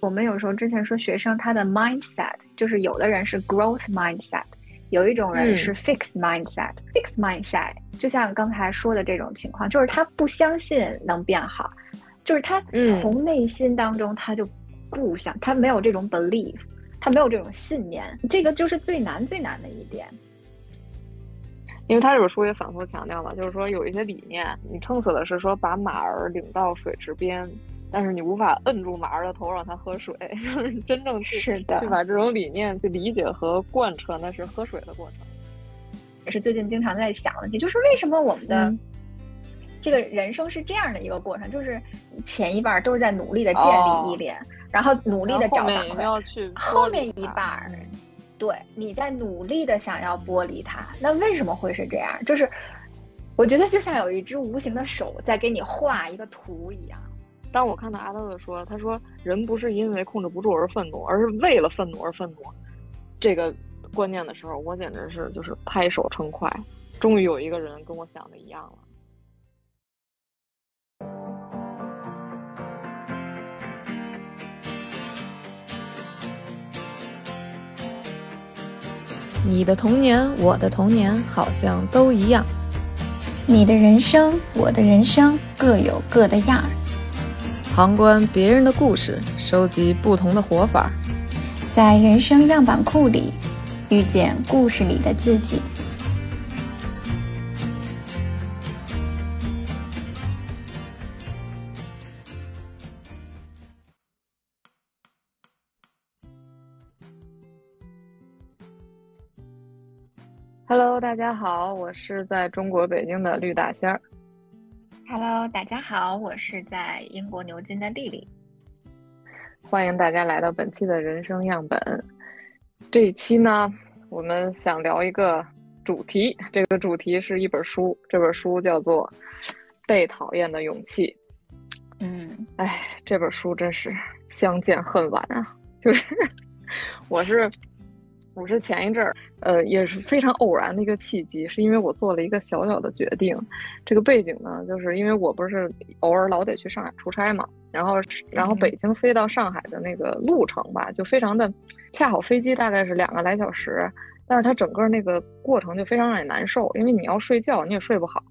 我们有时候之前说学生他的 mindset，就是有的人是 growth mindset，有一种人是 fix mindset。fix mindset 就像刚才说的这种情况，就是他不相信能变好，就是他从内心当中他就不想，他没有这种 belief，他没有这种信念，这个就是最难最难的一点。因为他这本书也反复强调了，就是说有一些理念，你撑死的是说把马儿领到水池边。但是你无法摁住马儿的头让它喝水，就是真正去是的去把这种理念去理解和贯彻，那是喝水的过程。也是最近经常在想的问题，就是为什么我们的这个人生是这样的一个过程？就是前一半都是在努力的建立依恋，然后努力的找反馈，后面一半，对，你在努力的想要剥离它。那为什么会是这样？就是我觉得就像有一只无形的手在给你画一个图一样。当我看到阿德勒说，他说人不是因为控制不住而愤怒，而是为了愤怒而愤怒，这个观念的时候，我简直是就是拍手称快，终于有一个人跟我想的一样了。你的童年，我的童年，好像都一样。你的人生，我的人生，各有各的样儿。旁观别人的故事，收集不同的活法，在人生样板库里遇见故事里的自己。Hello，大家好，我是在中国北京的绿大仙儿。Hello，大家好，我是在英国牛津的丽丽。欢迎大家来到本期的人生样本。这一期呢，我们想聊一个主题，这个主题是一本书，这本书叫做《被讨厌的勇气》。嗯，哎，这本书真是相见恨晚啊！就是 我是。我是前一阵儿，呃，也是非常偶然的一个契机，是因为我做了一个小小的决定。这个背景呢，就是因为我不是偶尔老得去上海出差嘛，然后，然后北京飞到上海的那个路程吧，就非常的恰好飞机大概是两个来小时，但是它整个那个过程就非常让你难受，因为你要睡觉你也睡不好，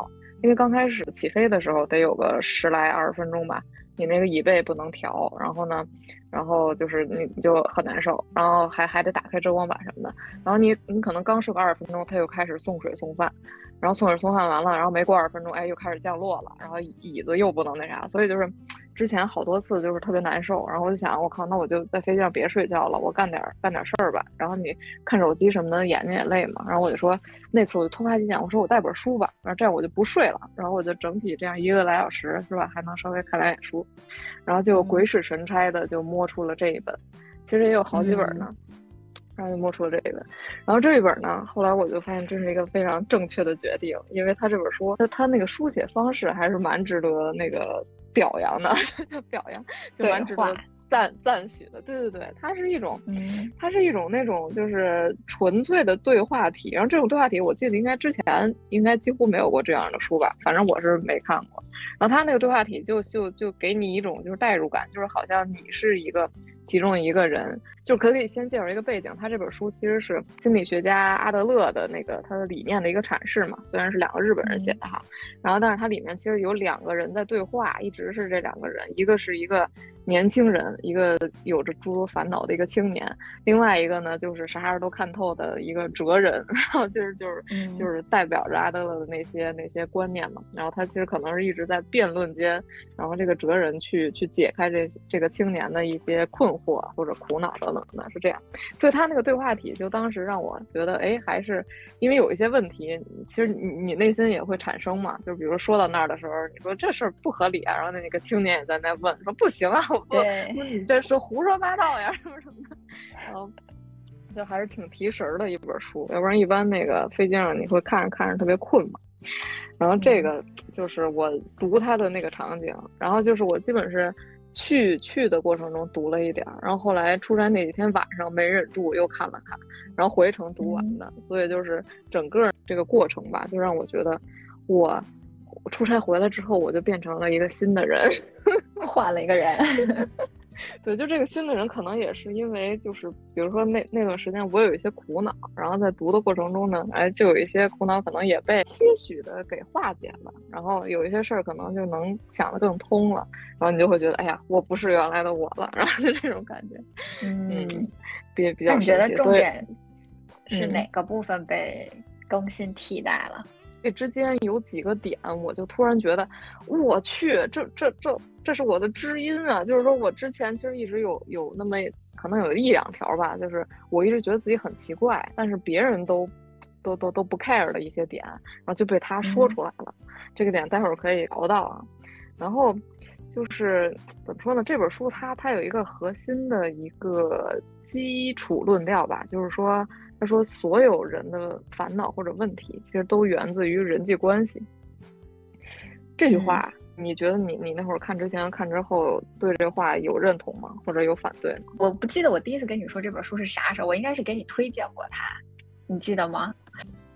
因为刚开始起飞的时候得有个十来二十分钟吧。你那个椅背不能调，然后呢，然后就是你就很难受，然后还还得打开遮光板什么的，然后你你可能刚睡个二十分钟，他又开始送水送饭，然后送水送饭完了，然后没过二十分钟，哎，又开始降落了，然后椅子又不能那啥，所以就是。之前好多次就是特别难受，然后我就想，我靠，那我就在飞机上别睡觉了，我干点干点事儿吧。然后你看手机什么的，眼睛也累嘛。然后我就说，那次我就突发奇想，我说我带本书吧，然后这样我就不睡了。然后我就整体这样一个来小时是吧，还能稍微看两眼书。然后就鬼使神差的就摸出了这一本，其实也有好几本呢，然后就摸出了这一本。然后这一本呢，后来我就发现这是一个非常正确的决定，因为他这本书，他他那个书写方式还是蛮值得那个。表扬的，就表扬，就蛮值得赞赞许的。对对对，它是一种，它是一种那种就是纯粹的对话体。然后这种对话体，我记得应该之前应该几乎没有过这样的书吧，反正我是没看过。然后他那个对话体就就就给你一种就是代入感，就是好像你是一个。其中一个人，就可以先介绍一个背景。他这本书其实是心理学家阿德勒的那个他的理念的一个阐释嘛。虽然是两个日本人写的哈，然后但是它里面其实有两个人在对话，一直是这两个人，一个是一个。年轻人，一个有着诸多烦恼的一个青年，另外一个呢，就是啥事都看透的一个哲人，然后就是就是就是代表着阿德勒的那些那些观念嘛。然后他其实可能是一直在辩论间，然后这个哲人去去解开这这个青年的一些困惑或者苦恼等等的，是这样。所以他那个对话体就当时让我觉得，哎，还是因为有一些问题，其实你你内心也会产生嘛。就比如说到那儿的时候，你说这事儿不合理啊，然后那个青年也在那问说不行啊。对，你这是胡说八道呀，什么什么的，然后就还是挺提神的一本书，要不然一般那个飞机上你会看着看着特别困嘛。然后这个 就是我读它的那个场景，然后就是我基本是去去的过程中读了一点儿，然后后来出差那几天晚上没忍住又看了看，然后回程读完的，所以就是整个这个过程吧，就让我觉得我。出差回来之后，我就变成了一个新的人，换了一个人。对，就这个新的人可能也是因为就是比如说那那段时间我有一些苦恼，然后在读的过程中呢，哎，就有一些苦恼可能也被些许的给化解了，然后有一些事儿可能就能想得更通了，然后你就会觉得哎呀，我不是原来的我了，然后就这种感觉，嗯，比比较。你觉得重点是哪个部分被更新替代了？这之间有几个点，我就突然觉得，我去，这这这这是我的知音啊！就是说我之前其实一直有有那么可能有一两条吧，就是我一直觉得自己很奇怪，但是别人都都都都不 care 的一些点，然后就被他说出来了。这个点待会儿可以聊到啊。然后就是怎么说呢？这本书它它有一个核心的一个基础论调吧，就是说。他说：“所有人的烦恼或者问题，其实都源自于人际关系。”这句话，你觉得你你那会儿看之前看之后，对这话有认同吗？或者有反对吗？我不记得我第一次跟你说这本书是啥时候，我应该是给你推荐过它，你记得吗？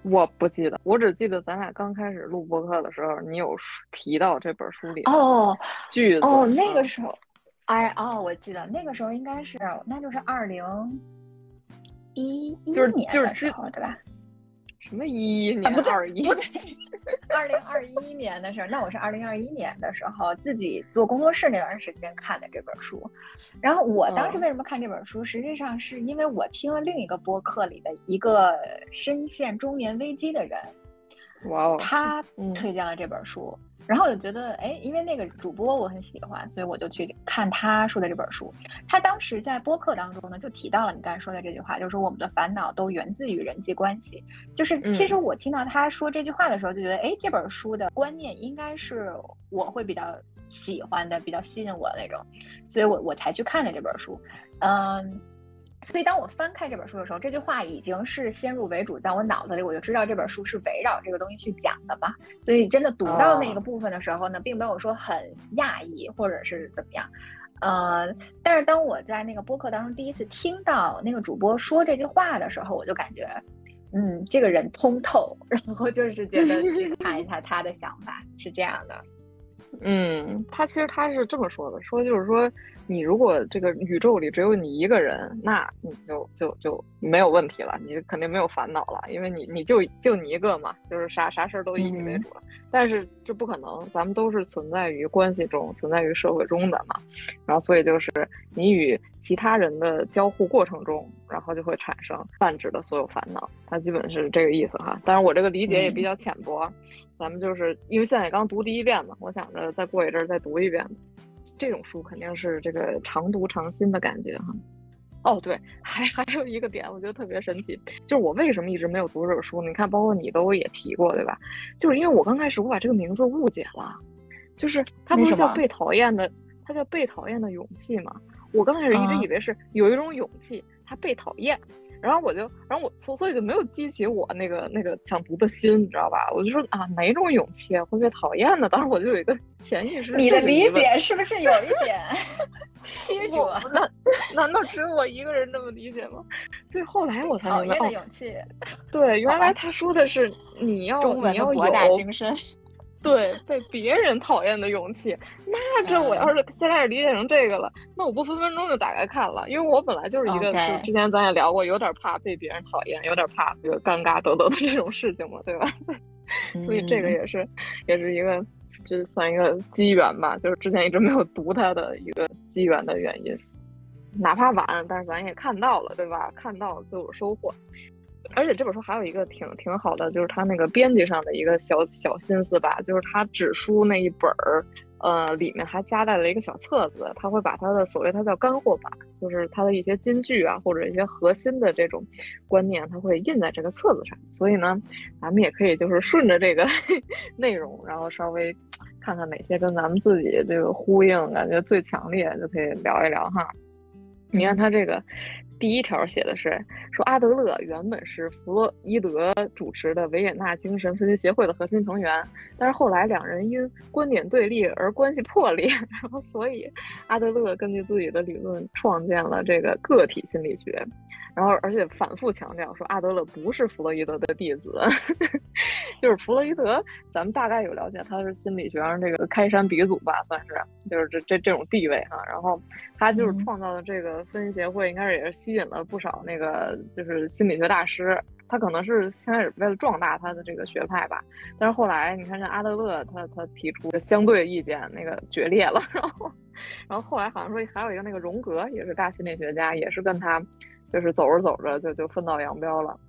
我不记得，我只记得咱俩刚开始录播客的时候，你有提到这本书里哦句子哦，那个时候，哎哦，我记得那个时候应该是，那就是二零。一一年的时候，对吧？什么一一年？不对，二一，不对，二零二一年的时候，那我是二零二一年的时候自己做工作室那段时间看的这本书。然后我当时为什么看这本书？实际上是因为我听了另一个播客里的一个深陷中年危机的人，哇哦，他推荐了这本书。然后我就觉得，哎，因为那个主播我很喜欢，所以我就去看他说的这本书。他当时在播客当中呢，就提到了你刚才说的这句话，就是说我们的烦恼都源自于人际关系。就是其实我听到他说这句话的时候，就觉得，哎，这本书的观念应该是我会比较喜欢的，比较吸引我的那种，所以我我才去看的这本书。嗯。所以，当我翻开这本书的时候，这句话已经是先入为主，在我脑子里，我就知道这本书是围绕这个东西去讲的嘛。所以，真的读到那个部分的时候呢，并没有说很讶异或者是怎么样。呃，但是当我在那个播客当中第一次听到那个主播说这句话的时候，我就感觉，嗯，这个人通透，然后就是觉得去 看一下他的想法是这样的。嗯，他其实他是这么说的，说就是说。你如果这个宇宙里只有你一个人，那你就就就没有问题了，你肯定没有烦恼了，因为你你就就你一个嘛，就是啥啥事儿都以你为主了。但是这不可能，咱们都是存在于关系中、存在于社会中的嘛。然后所以就是你与其他人的交互过程中，然后就会产生泛指的所有烦恼，它基本是这个意思哈。当然我这个理解也比较浅薄，咱们就是因为现在刚读第一遍嘛，我想着再过一阵儿再读一遍。这种书肯定是这个常读常新的感觉哈。哦，对，还还有一个点，我觉得特别神奇，就是我为什么一直没有读这本书？你看，包括你都也提过，对吧？就是因为我刚开始我把这个名字误解了，就是它不是叫被讨厌的，它叫被讨厌的勇气嘛。我刚开始一直以为是有一种勇气，它被讨厌。然后我就，然后我所所以就没有激起我那个那个想读的心，你知道吧？我就说啊，哪种勇气会被讨厌呢？当时我就有一个潜意识。你的理解是不是有一点 曲折？难难道只有我一个人这么理解吗？所以后来我才讨厌的勇气。对，原来他说的是你要你要有精神。对，被别人讨厌的勇气，那这我要是先开始理解成这个了，那我不分分钟就打开看了，因为我本来就是一个，就之前咱也聊过，有点怕被别人讨厌，有点怕这个尴尬等等的这种事情嘛，对吧？所以这个也是，也是一个，就是算一个机缘吧，就是之前一直没有读它的一个机缘的原因，哪怕晚，但是咱也看到了，对吧？看到就有收获。而且这本书还有一个挺挺好的，就是他那个编辑上的一个小小心思吧，就是他纸书那一本儿，呃，里面还夹带了一个小册子，他会把他的所谓他叫干货版，就是他的一些金句啊，或者一些核心的这种观念，他会印在这个册子上。所以呢，咱们也可以就是顺着这个 内容，然后稍微看看哪些跟咱们自己这个呼应，感觉最强烈，就可以聊一聊哈。你看他这个。第一条写的是说阿德勒原本是弗洛伊德主持的维也纳精神分析协会的核心成员，但是后来两人因观点对立而关系破裂，然后所以阿德勒根据自己的理论创建了这个个体心理学。然后，而且反复强调说，阿德勒不是弗洛伊德的弟子，就是弗洛伊德，咱们大概有了解，他是心理学上这个开山鼻祖吧，算是，就是这这这种地位哈。然后他就是创造的这个分析协会，应该是也是吸引了不少那个就是心理学大师。他可能是先开始为了壮大他的这个学派吧，但是后来你看像阿德勒，他他提出的相对意见那个决裂了，然后然后后来好像说还有一个那个荣格也是大心理学家，也是跟他。就是走着走着就就分道扬镳了，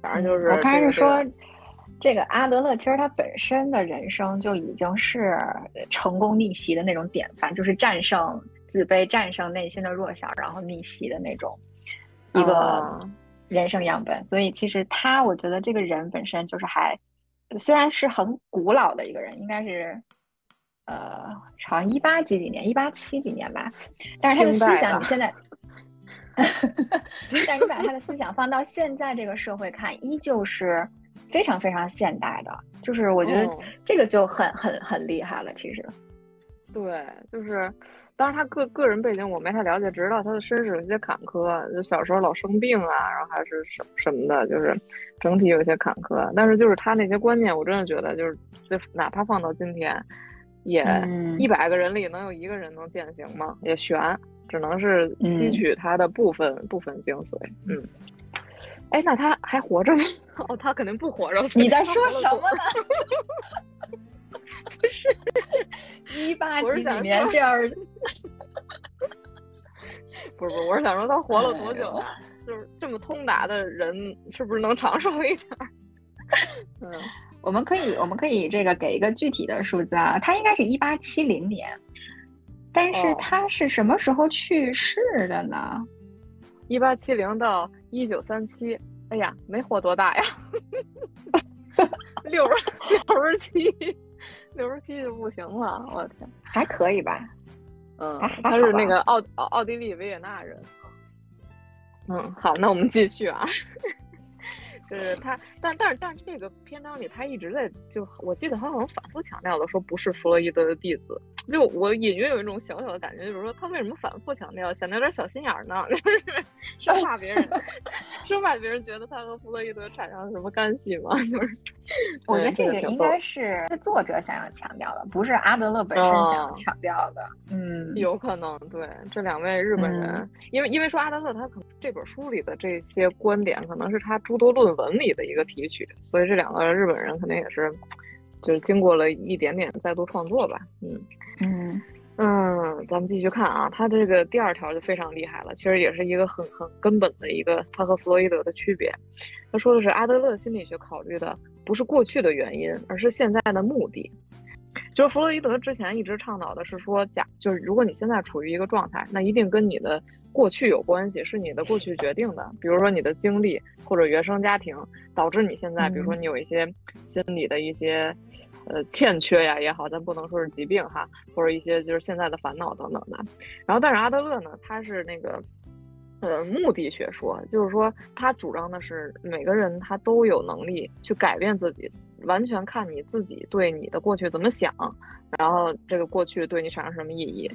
反正就是我看是说，这个阿德勒其实他本身的人生就已经是成功逆袭的那种典范，就是战胜自卑、战胜内心的弱小，然后逆袭的那种一个人生样本。所以其实他，我觉得这个人本身就是还虽然是很古老的一个人，应该是呃，好像一八几几年、一八七几年吧，但是他的思想你现在。但是把他的思想放到现在这个社会看，依旧是非常非常现代的。就是我觉得这个就很很很厉害了。其实，对，就是当然他个个人背景我没太了解，只知道他的身世有些坎坷，就小时候老生病啊，然后还是什什么的，就是整体有些坎坷。但是就是他那些观念，我真的觉得就是就哪怕放到今天，也一百个人里能有一个人能践行吗？也悬。只能是吸取他的部分部分精髓，嗯，哎，那他还活着吗？哦，他肯定不活着。你在说什么呢？不是一八几几年这样，不是不是，我是想说他活了多久？就是这么通达的人，是不是能长寿一点？嗯，我们可以我们可以这个给一个具体的数字啊，他应该是一八七零年。但是他是什么时候去世的呢？一八七零到一九三七，哎呀，没活多大呀，六十六十七，六十七就不行了，我天，还可以吧？嗯，他是那个奥奥奥地利维也纳人。嗯，好，那我们继续啊。就是他，但但是但是这个篇章里，他一直在就，我记得他好像反复强调了，说不是弗洛伊德的弟子。就我隐约有一种小小的感觉，就是说他为什么反复强调，显得有点小心眼儿呢？就是生怕别人，生怕别人觉得他和弗洛伊德产生了什么干系嘛？就是我觉得这个应该是作者想要强调的，不是阿德勒本身想要强调的。嗯，有可能对这两位日本人，因为因为说阿德勒他可能这本书里的这些观点，可能是他诸多论文。文里的一个提取，所以这两个日本人肯定也是，就是经过了一点点再度创作吧。嗯嗯嗯，咱们继续看啊，他这个第二条就非常厉害了，其实也是一个很很根本的一个他和弗洛伊德的区别。他说的是阿德勒心理学考虑的不是过去的原因，而是现在的目的。就是弗洛伊德之前一直倡导的是说，假就是如果你现在处于一个状态，那一定跟你的。过去有关系，是你的过去决定的。比如说你的经历或者原生家庭，导致你现在，比如说你有一些心理的一些呃欠缺呀也好，咱不能说是疾病哈，或者一些就是现在的烦恼等等的。然后，但是阿德勒呢，他是那个呃目的学说，就是说他主张的是每个人他都有能力去改变自己，完全看你自己对你的过去怎么想，然后这个过去对你产生什么意义。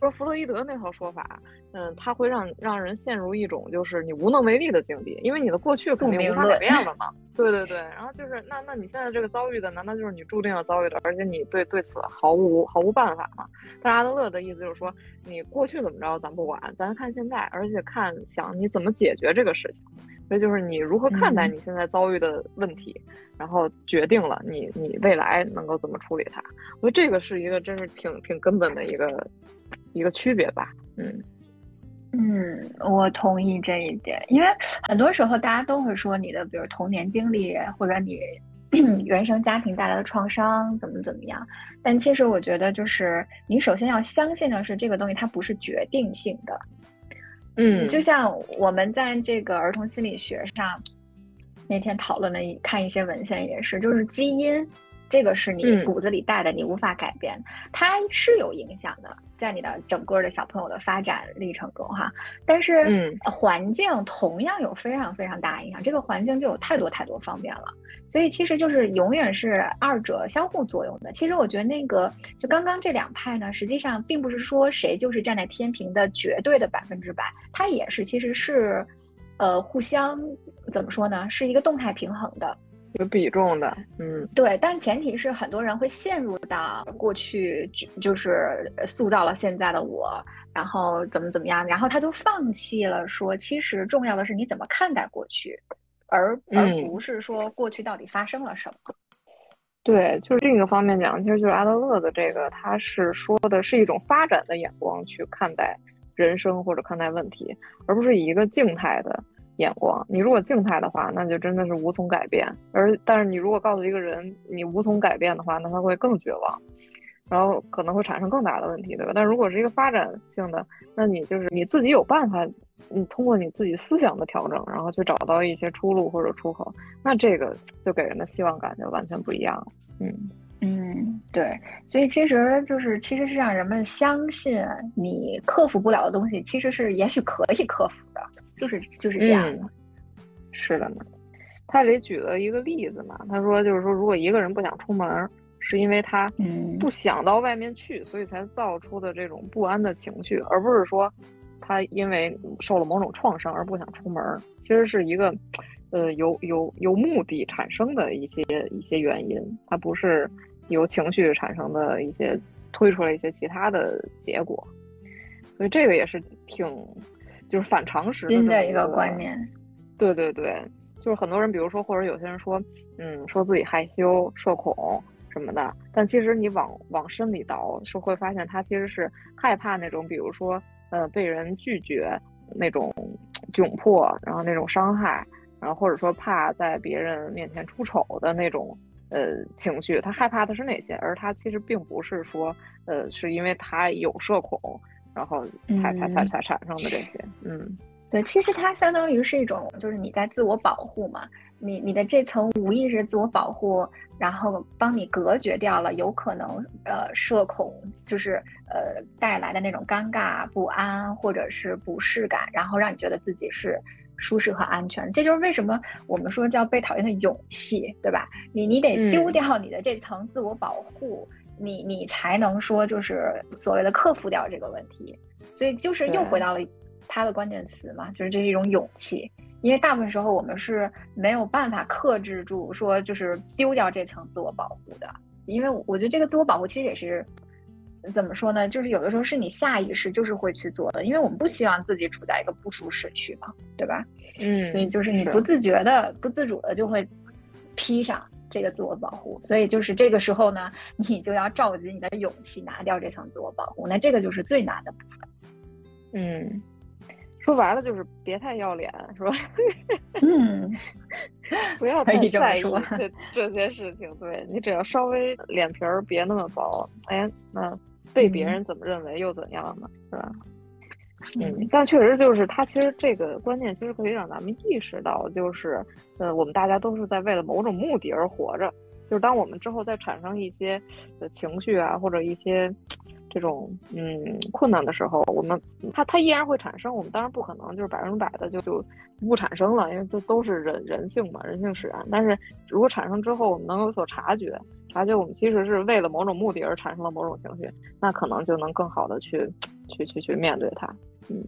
说弗洛伊德那套说法，嗯，他会让让人陷入一种就是你无能为力的境地，因为你的过去肯定无法改变了嘛。对对对，然后就是那那你现在这个遭遇的，难道就是你注定要遭遇的，而且你对对此毫无毫无办法吗？但是阿德勒的意思就是说，你过去怎么着咱不管，咱看现在，而且看想你怎么解决这个事情。所以就是你如何看待你现在遭遇的问题，然后决定了你你未来能够怎么处理它。我觉得这个是一个真是挺挺根本的一个。一个区别吧，嗯。嗯，我同意这一点，因为很多时候大家都会说你的，比如童年经历或者你 原生家庭带来的创伤怎么怎么样，但其实我觉得就是你首先要相信的是这个东西它不是决定性的，嗯，就像我们在这个儿童心理学上那天讨论的看一些文献也是，就是基因这个是你嗯骨子里带的，你无法改变，它是有影响的，在你的整个的小朋友的发展历程中哈。但是，环境同样有非常非常大影响，这个环境就有太多太多方面了。所以其实就是永远是二者相互作用的。其实我觉得那个就刚刚这两派呢，实际上并不是说谁就是站在天平的绝对的百分之百，它也是其实是，呃，互相怎么说呢，是一个动态平衡的。有比重的，嗯对，但前提是很多人会陷入到过去就就是塑造了现在的我，然后怎么怎么样，然后他就放弃了说，其实重要的是你怎么看待过去，而而嗯不是说过去到底发生了什么。对，就是另一个方面讲，其实就是阿德勒的这个，他是说的是一种发展的眼光去看待人生或者看待问题，而不是以一个静态的眼光。你如果静态的话，那就真的是无从改变；而但是你如果告诉一个人你无从改变的话，那他会更绝望，然后可能会产生更大的问题，对吧？但如果是一个发展性的，那你就是你自己有办法，你通过你自己思想的调整，然后去找到一些出路或者出口，那这个就给人的希望感就完全不一样。嗯嗯，对，所以其实就是其实是让人们相信你克服不了的东西，其实是也许可以克服的，就是就是这样的。嗯是的呢，他这里举了一个例子嘛，他说就是说，如果一个人不想出门儿，是因为他嗯。不想到外面去，所以才造出的这种不安的情绪，而不是说他因为受了某种创伤而不想出门儿，其实是一个呃有有有目的产生的一些一些原因，它不是由情绪产生的一些推出来一些其他的结果，所以这个也是挺就是反常识的一新的一个观念。对对对，就是很多人，比如说，或者有些人说，嗯，说自己害羞、社恐什么的，但其实你往往深里倒，是会发现他其实是害怕那种，比如说，呃，被人拒绝那种窘迫，然后那种伤害，然后或者说怕在别人面前出丑的那种。呃，情绪，他害怕的是那些，而他其实并不是说，呃，是因为他有社恐，然后才才才嗯才产生的这些，嗯对，其实它相当于是一种，就是你在自我保护嘛，你你的这层无意识自我保护，然后帮你隔绝掉了有可能呃社恐，就是呃带来的那种尴尬、不安或者是不适感，然后让你觉得自己是舒适和安全。这就是为什么我们说叫被讨厌的勇气，对吧？你你得丢嗯掉你的这层自我保护，你你才能说就是所谓的克服掉这个问题。所以就是又回到了它的关键词嘛，就是这是一种勇气。因为大部分时候我们是没有办法克制住，说就是丢掉这层自我保护的。因为我觉得这个自我保护其实也是怎么说呢？就是有的时候是你下意识就是会去做的，因为我们不希望自己处在一个不舒适区嘛，对吧？嗯，所以就是你不自觉的、不自主的就会披上这个自我保护。所以就是这个时候呢，你就要召集你的勇气，拿掉这层自我保护。那这个就是最难的部分。嗯，说白了就是别太要脸，是吧？嗯，不要太在意说这 这些事情。对你只要稍微脸皮儿别那么薄，哎，那被别嗯人怎么认为又怎样呢？是吧？嗯，但确实就是他其实这个观念其实可以让咱们意识到，就是呃，我们大家都是在为了某种目的而活着。就是当我们之后再产生一些呃情绪啊，或者一些这种嗯困难的时候，我们它它依然会产生。我们当然不可能就是百分之百的就就不产生了，因为这都是人人性嘛，人性使然。但是如果产生之后，我们能有所察觉，察觉我们其实是为了某种目的而产生了某种情绪，那可能就能更好的去去去去面对它。嗯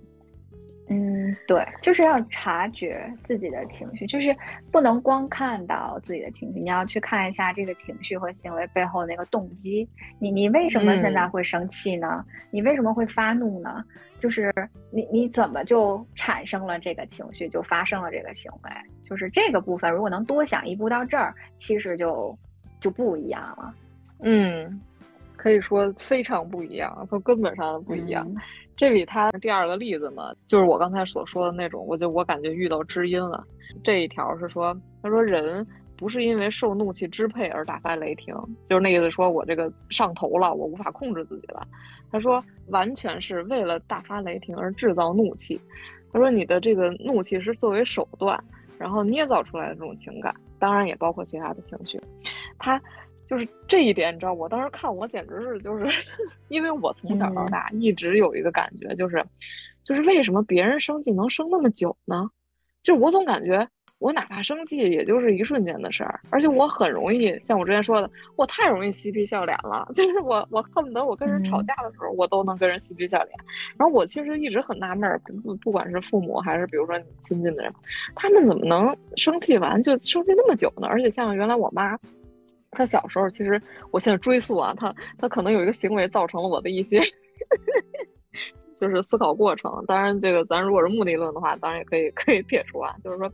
嗯，对，就是要察觉自己的情绪，就是不能光看到自己的情绪，你要去看一下这个情绪和行为背后那个动机。你你为什么现在嗯会生气呢？你为什么会发怒呢？就是你你怎么就产生了这个情绪，就发生了这个行为？就是这个部分，如果能多想一步到这儿，其实就就不一样了。嗯，可以说非常不一样，从根本上的不一样。嗯这里他第二个例子嘛，就是我刚才所说的那种，我就我感觉遇到知音了。这一条是说，他说人不是因为受怒气支配而大发雷霆，就是那意思，说我这个上头了，我无法控制自己了。他说，完全是为了大发雷霆而制造怒气。他说，你的这个怒气是作为手段，然后捏造出来的这种情感，当然也包括其他的情绪。他就是这一点，你知道，我当时看我简直是就是，因为我从小到大一直有一个感觉，就是，就是为什么别人生气能生那么久呢？就是我总感觉。我哪怕生气，也就是一瞬间的事儿，而且我很容易，像我之前说的，我太容易嬉皮笑脸了。就是我，我恨不得我跟人吵架的时候，我都能跟人嬉皮笑脸。然后我其实一直很纳闷儿，不不管是父母还是比如说你亲近的人，他们怎么能生气完就生气那么久呢？而且像原来我妈，她小时候，其实我现在追溯啊，他他可能有一个行为造成了我的一些。就是思考过程，当然这个咱如果是目的论的话，当然也可以可以撇除啊。就是说，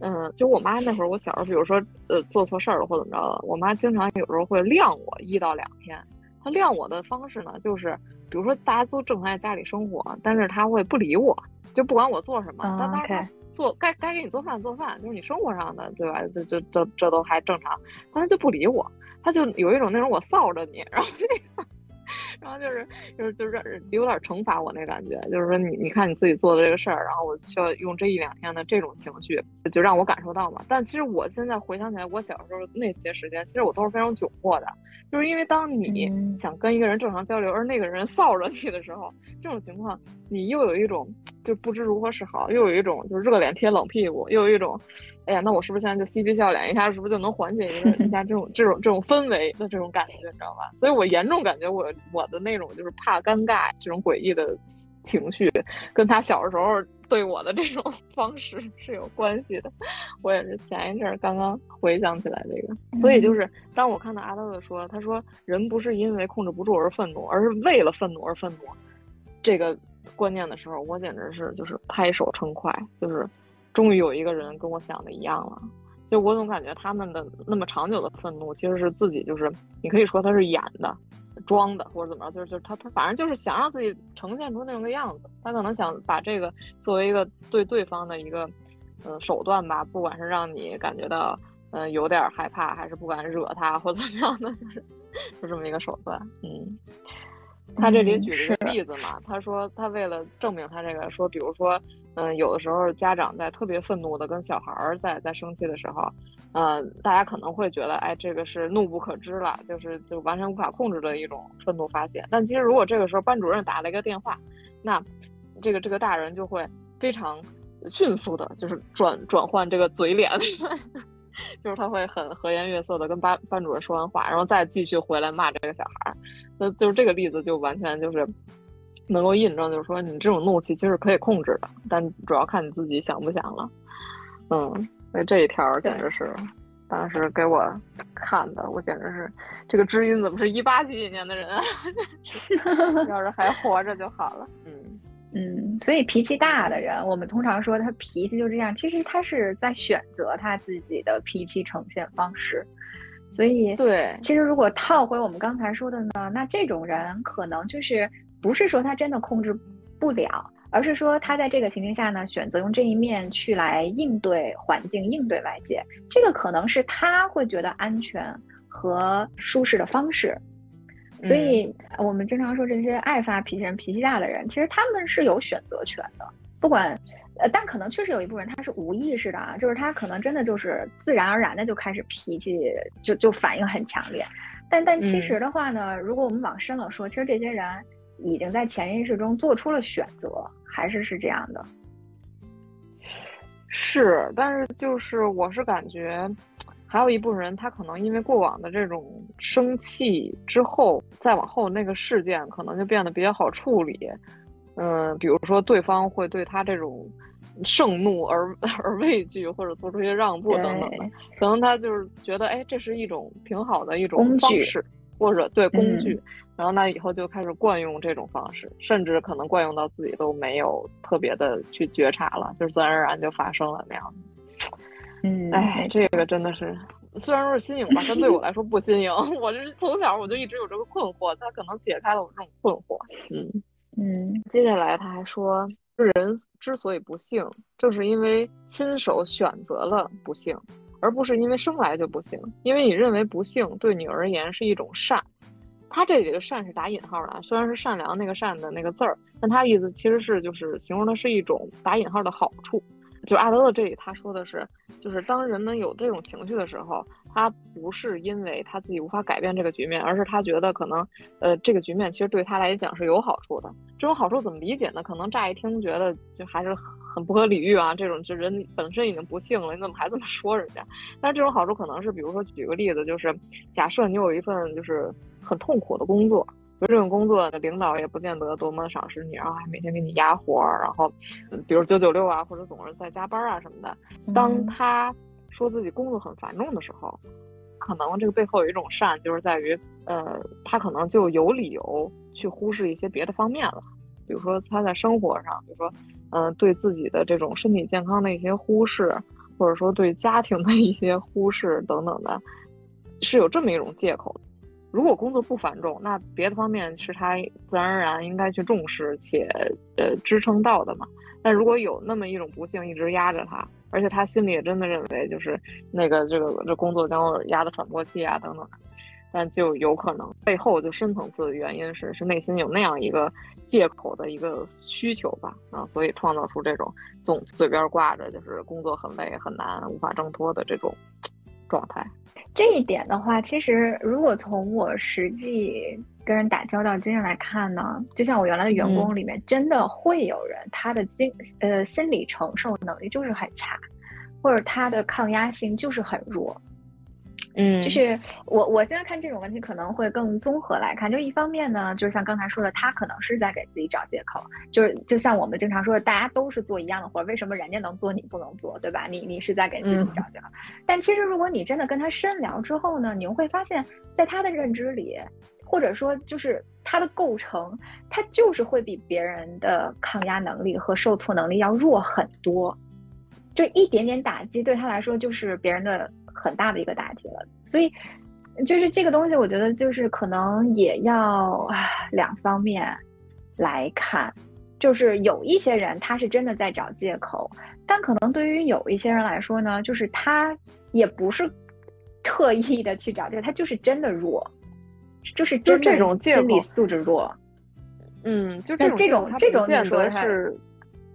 嗯，就我妈那会儿，我小时候，比如说呃做错事儿了或怎么着了，我妈经常有时候会晾我一到两天。她晾我的方式呢，就是比如说大家都正常在家里生活，但是她会不理我，就不管我做什么，但当然做该该给你做饭做饭，就是你生活上的对吧？这这这这都还正常，但他就不理我，他就有一种那种我臊着你，然后那个。然后就是就是就是有点惩罚我那感觉，就是说你你看你自己做的这个事儿，然后我需要用这一两天的这种情绪，就让我感受到嘛。但其实我现在回想起来，我小时候那些时间，其实我都是非常窘迫的，就是因为当你想跟一个人正常交流，而那个人臊着你的时候，这种情况你又有一种就不知如何是好，又有一种就是热脸贴冷屁股，又有一种。哎呀，那我是不是现在就嬉皮笑脸一下，是不是就能缓解一个一下这种这种这种氛围的这种感觉，你知道吧？所以我严重感觉我我的那种就是怕尴尬这种诡异的情绪，跟他小时候对我的这种方式是有关系的。我也是前一阵儿刚刚回想起来这个，所以就是当我看到阿德勒说，他说人不是因为控制不住而愤怒，而是为了愤怒而愤怒，这个观念的时候，我简直是就是拍手称快，就是。终于有一个人跟我想的一样了，就我总感觉他们的那么长久的愤怒，其实是自己就是你可以说他是演的、装的或者怎么着，就是就是他他反正就是想让自己呈现出那种个样子，他可能想把这个作为一个对对方的一个呃手段吧，不管是让你感觉到呃有点害怕，还是不敢惹他或怎么样的，就是就这么一个手段。嗯，他这里举了一个例子嘛，他说他为了证明他这个，说比如说。嗯，有的时候家长在特别愤怒的跟小孩儿在在生气的时候，嗯，大家可能会觉得，哎，这个是怒不可支了，就是就完全无法控制的一种愤怒发泄。但其实如果这个时候班主任打了一个电话，那这个这个大人就会非常迅速的，就是转转换这个嘴脸，就是他会很和颜悦色的跟班班主任说完话，然后再继续回来骂这个小孩儿。那就是这个例子就完全就是。能够印证，就是说你这种怒气其实可以控制的，但主要看你自己想不想了。嗯，所以这一条简直是当时给我看的，我简直是这个知音怎么是一八几几年的人啊？要是还活着就好了。嗯嗯，所以脾气大的人，我们通常说他脾气就这样，其实他是在选择他自己的脾气呈现方式。所以对，其实如果套回我们刚才说的呢，那这种人可能就是。不是说他真的控制不了，而是说他在这个情境下呢，选择用这一面去来应对环境、应对外界，这个可能是他会觉得安全和舒适的方式。所以，我们经常说这些爱发脾气人、脾气大的人，其实他们是有选择权的。不管，呃，但可能确实有一部分他是无意识的啊，就是他可能真的就是自然而然的就开始脾气就就反应很强烈。但但其实的话呢，如果我们往深了说，其实这些人。已经在潜意识中做出了选择，还是是这样的。是，但是就是我是感觉，还有一部分人，他可能因为过往的这种生气之后，再往后那个事件可能就变得比较好处理。嗯，比如说对方会对他这种盛怒而 而畏惧，或者做出一些让步等等的，可能他就是觉得，哎，这是一种挺好的一种方式，或者对工具。然后那以后就开始惯用这种方式，甚至可能惯用到自己都没有特别的去觉察了，就是自然而然就发生了那样嗯，哎，这个真的是，虽然说是新颖吧，但对我来说不新颖。我就是从小我就一直有这个困惑，他可能解开了我这种困惑。嗯嗯，接下来他还说，人之所以不幸，正是因为亲手选择了不幸，而不是因为生来就不幸。因为你认为不幸对你而言是一种善。他这里的善是打引号的啊，虽然是善良那个善的那个字儿，但他的意思其实是就是形容的是一种打引号的好处。就阿德勒这里他说的是，就是当人们有这种情绪的时候，他不是因为他自己无法改变这个局面，而是他觉得可能，呃，这个局面其实对他来讲是有好处的。这种好处怎么理解呢？可能乍一听觉得就还是很不可理喻啊，这种就人本身已经不幸了，你怎么还这么说人家？但是这种好处可能是，比如说举个例子，就是假设你有一份就是很痛苦的工作，就这种工作的领导也不见得多么赏识你，然后还每天给你压活儿，然后比如九九六啊，或者总是在加班啊什么的，当他。说自己工作很繁重的时候，可能这个背后有一种善，就是在于，呃，他可能就有理由去忽视一些别的方面了，比如说他在生活上，比如说，嗯，对自己的这种身体健康的一些忽视，或者说对家庭的一些忽视等等的，是有这么一种借口。如果工作不繁重，那别的方面是他自然而然应该去重视且呃支撑到的嘛。但如果有那么一种不幸一直压着他，而且他心里也真的认为就是那个这个这工作将会压得喘不过气啊等等，但就有可能背后就深层次的原因是是内心有那样一个借口的一个需求吧啊，所以创造出这种总嘴边挂着就是工作很累很难无法挣脱的这种状态。这一点的话，其实如果从我实际。跟人打交道经验来看呢，就像我原来的员工里面，真的会有人他的经呃心理承受能力就是很差，或者他的抗压性就是很弱。嗯，就是我我现在看这种问题可能会更综合来看，就一方面呢，就是像刚才说的，他可能是在给自己找借口，就是就像我们经常说的，大家都是做一样的活，为什么人家能做你不能做，对吧？你你是在给自己找借口。但其实如果你真的跟他深聊之后呢，你会发现在他的认知里。或者说，就是他的构成，他就是会比别人的抗压能力和受挫能力要弱很多，就一点点打击对他来说就是别人的很大的一个打击了。所以，就是这个东西，我觉得就是可能也要两方面来看，就是有一些人他是真的在找借口，但可能对于有一些人来说呢，就是他也不是特意的去找这个，他就是真的弱。就是就这种心理素质弱，嗯，就这种这种这种见得是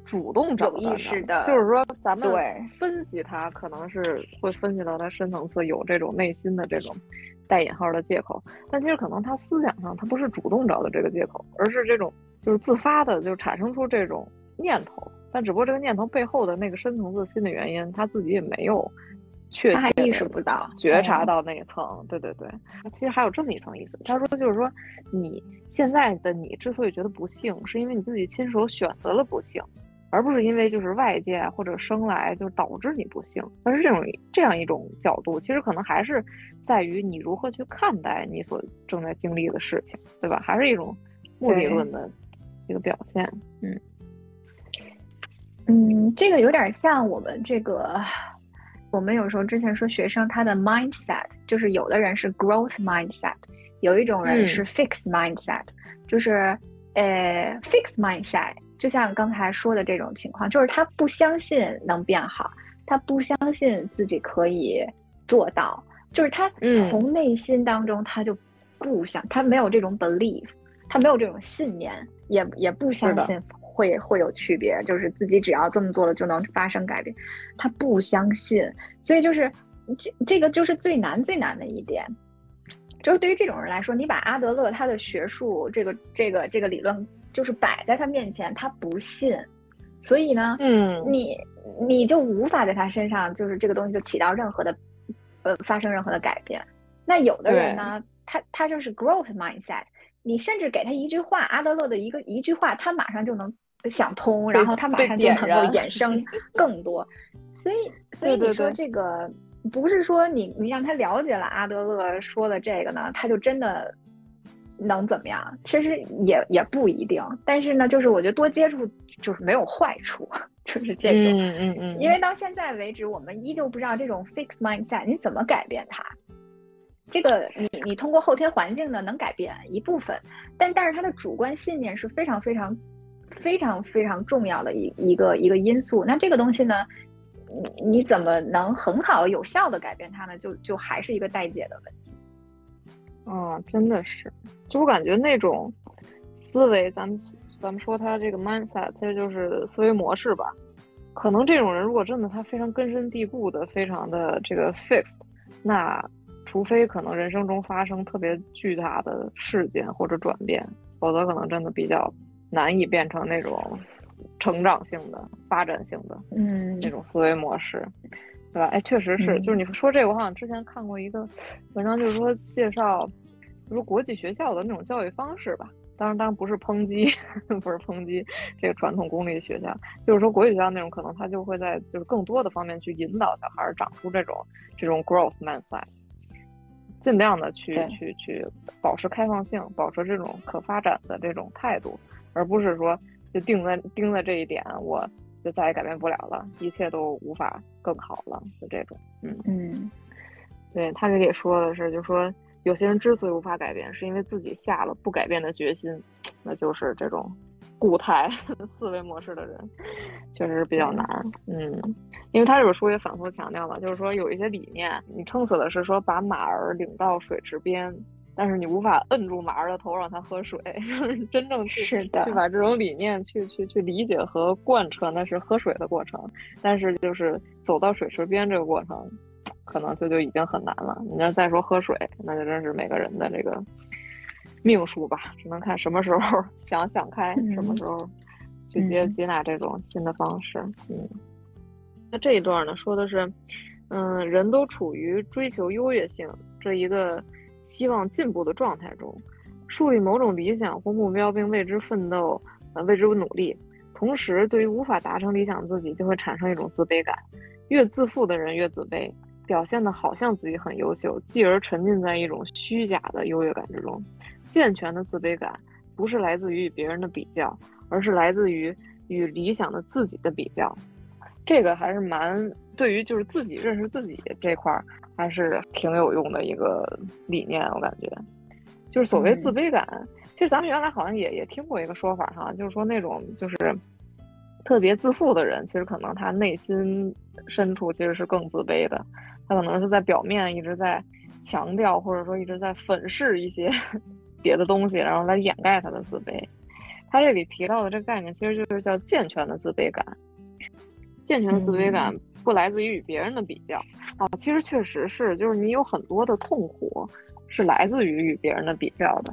主动找有意识的，就是说咱们对分析他可能是会分析到他深层次有这种内心的这种带引号的借口，但其实可能他思想上他不是主动找的这个借口，而是这种就是自发的就产生出这种念头，但只不过这个念头背后的那个深层次心理原因他自己也没有。他还意识不到、觉察到那一层，对对对，其实还有这么一层意思。他说，就是说，你现在的你之所以觉得不幸，是因为你自己亲手选择了不幸，而不是因为就是外界或者生来就导致你不幸。但是这种这样一种角度，其实可能还是在于你如何去看待你所正在经历的事情，对吧？还是一种目的论的一个表现。嗯嗯，这个有点像我们这个。我们有时候之前说学生他的 mindset，就是有的人是 growth mindset，有一种人是 fix mindset，就是呃 fix mindset，就像刚才说的这种情况，就是他不相信能变好，他不相信自己可以做到，就是他从内心当中他就不想，他没有这种 belief，他没有这种信念，也也不相信。会会有区别，就是自己只要这么做了就能发生改变，他不相信，所以就是这这个就是最难最难的一点，就是对于这种人来说，你把阿德勒他的学术这个这个这个理论就是摆在他面前，他不信，所以呢，嗯，你你就无法在他身上就是这个东西就起到任何的呃发生任何的改变。那有的人呢，他他就是 growth mindset，你甚至给他一句话，阿德勒的一个一句话，他马上就能。想通，然后他马上就能够衍生 更多，所以所以你说这个不是说你你让他了解了阿德勒说的这个呢，他就真的能怎么样？其实也也不一定。但是呢，就是我觉得多接触就是没有坏处，就是这个。嗯嗯嗯。因为到现在为止，我们依旧不知道这种 fix mindset 你怎么改变它。这个你你通过后天环境呢能改变一部分，但但是他的主观信念是非常非常。非常非常重要的一一个一个因素，那这个东西呢，你你怎么能很好有效的改变它呢？就就还是一个待解的问题。嗯，真的是，就我感觉那种思维，咱们咱们说他这个 mindset，其实就是思维模式吧。可能这种人如果真的他非常根深蒂固的，非常的这个 fixed，那除非可能人生中发生特别巨大的事件或者转变，否则可能真的比较难以变成那种成长性的、发展性的，嗯，那种思维模式，对吧？哎，确实是，就是你说这个，我好像之前看过一个文章，就是说介绍，就是国际学校的那种教育方式吧。当然，当然不是抨击，不是抨击这个传统公立学校，就是说国际学校那种，可能他就会在就是更多的方面去引导小孩长出这种这种 growth mindset，尽量的去去去保持开放性，保持这种可发展的这种态度，而不是说就定在定在这一点，我就再也改变不了了，一切都无法更好了，就这种，嗯嗯，对他这里说的是，就说。有些人之所以无法改变，是因为自己下了不改变的决心，那就是这种固态 思维模式的人，确实是比较难。嗯，因为他这本书也反复强调嘛，就是说有一些理念，你撑死的是说把马儿领到水池边，但是你无法摁住马儿的头让它喝水，就是真正去去把这种理念去去去理解和贯彻，那是喝水的过程，但是就是走到水池边这个过程。可能就就已经很难了。你要再说喝水，那就真是每个人的这个命数吧，只能看什么时候 想想开，什么时候去接接纳这种新的方式。嗯，那这一段呢，说的是，嗯，人都处于追求优越性这一个希望进步的状态中，树立某种理想或目标并为之奋斗，呃，为之努力。同时，对于无法达成理想自己，就会产生一种自卑感。越自负的人越自卑。表现的好像自己很优秀，继而沉浸在一种虚假的优越感之中。健全的自卑感不是来自于与别人的比较，而是来自于与理想的自己的比较。这个还是蛮对于就是自己认识自己这块儿还是挺有用的一个理念。我感觉，就是所谓自卑感，其实咱们原来好像也也听过一个说法哈，就是说那种就是特别自负的人，其实可能他内心深处其实是更自卑的。他可能是在表面一直在强调，或者说一直在粉饰一些 别的东西，然后来掩盖他的自卑。他这里提到的这个概念，其实就是叫健全的自卑感。健全的自卑感不来自于与别人的比较啊，其实确实是，就是你有很多的痛苦是来自于与别人的比较的，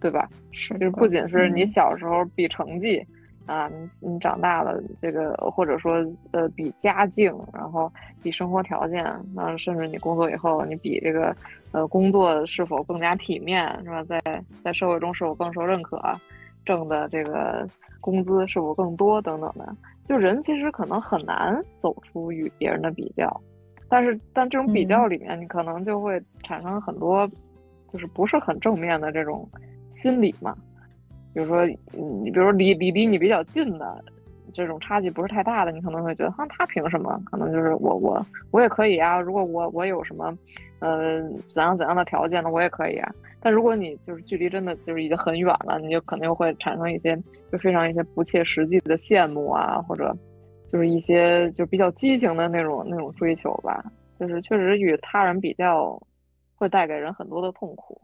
对吧？是，就是不仅是你小时候比成绩。啊，你你长大了，这个或者说呃比家境，然后比生活条件，那甚至你工作以后，你比这个呃工作是否更加体面，是吧？在在社会中是否更受认可，挣的这个工资是否更多等等的，就人其实可能很难走出与别人的比较，但是但这种比较里面，你可能就会产生很多就是不是很正面的这种心理嘛。比如说，你比如说离离离你比较近的，这种差距不是太大的，你可能会觉得，哈，他凭什么？可能就是我我我也可以啊。如果我我有什么，呃，怎样怎样的条件呢？我也可以啊。但如果你就是距离真的就是已经很远了，你就可能又会产生一些就非常一些不切实际的羡慕啊，或者就是一些就比较畸形的那种那种追求吧。就是确实与他人比较，会带给人很多的痛苦。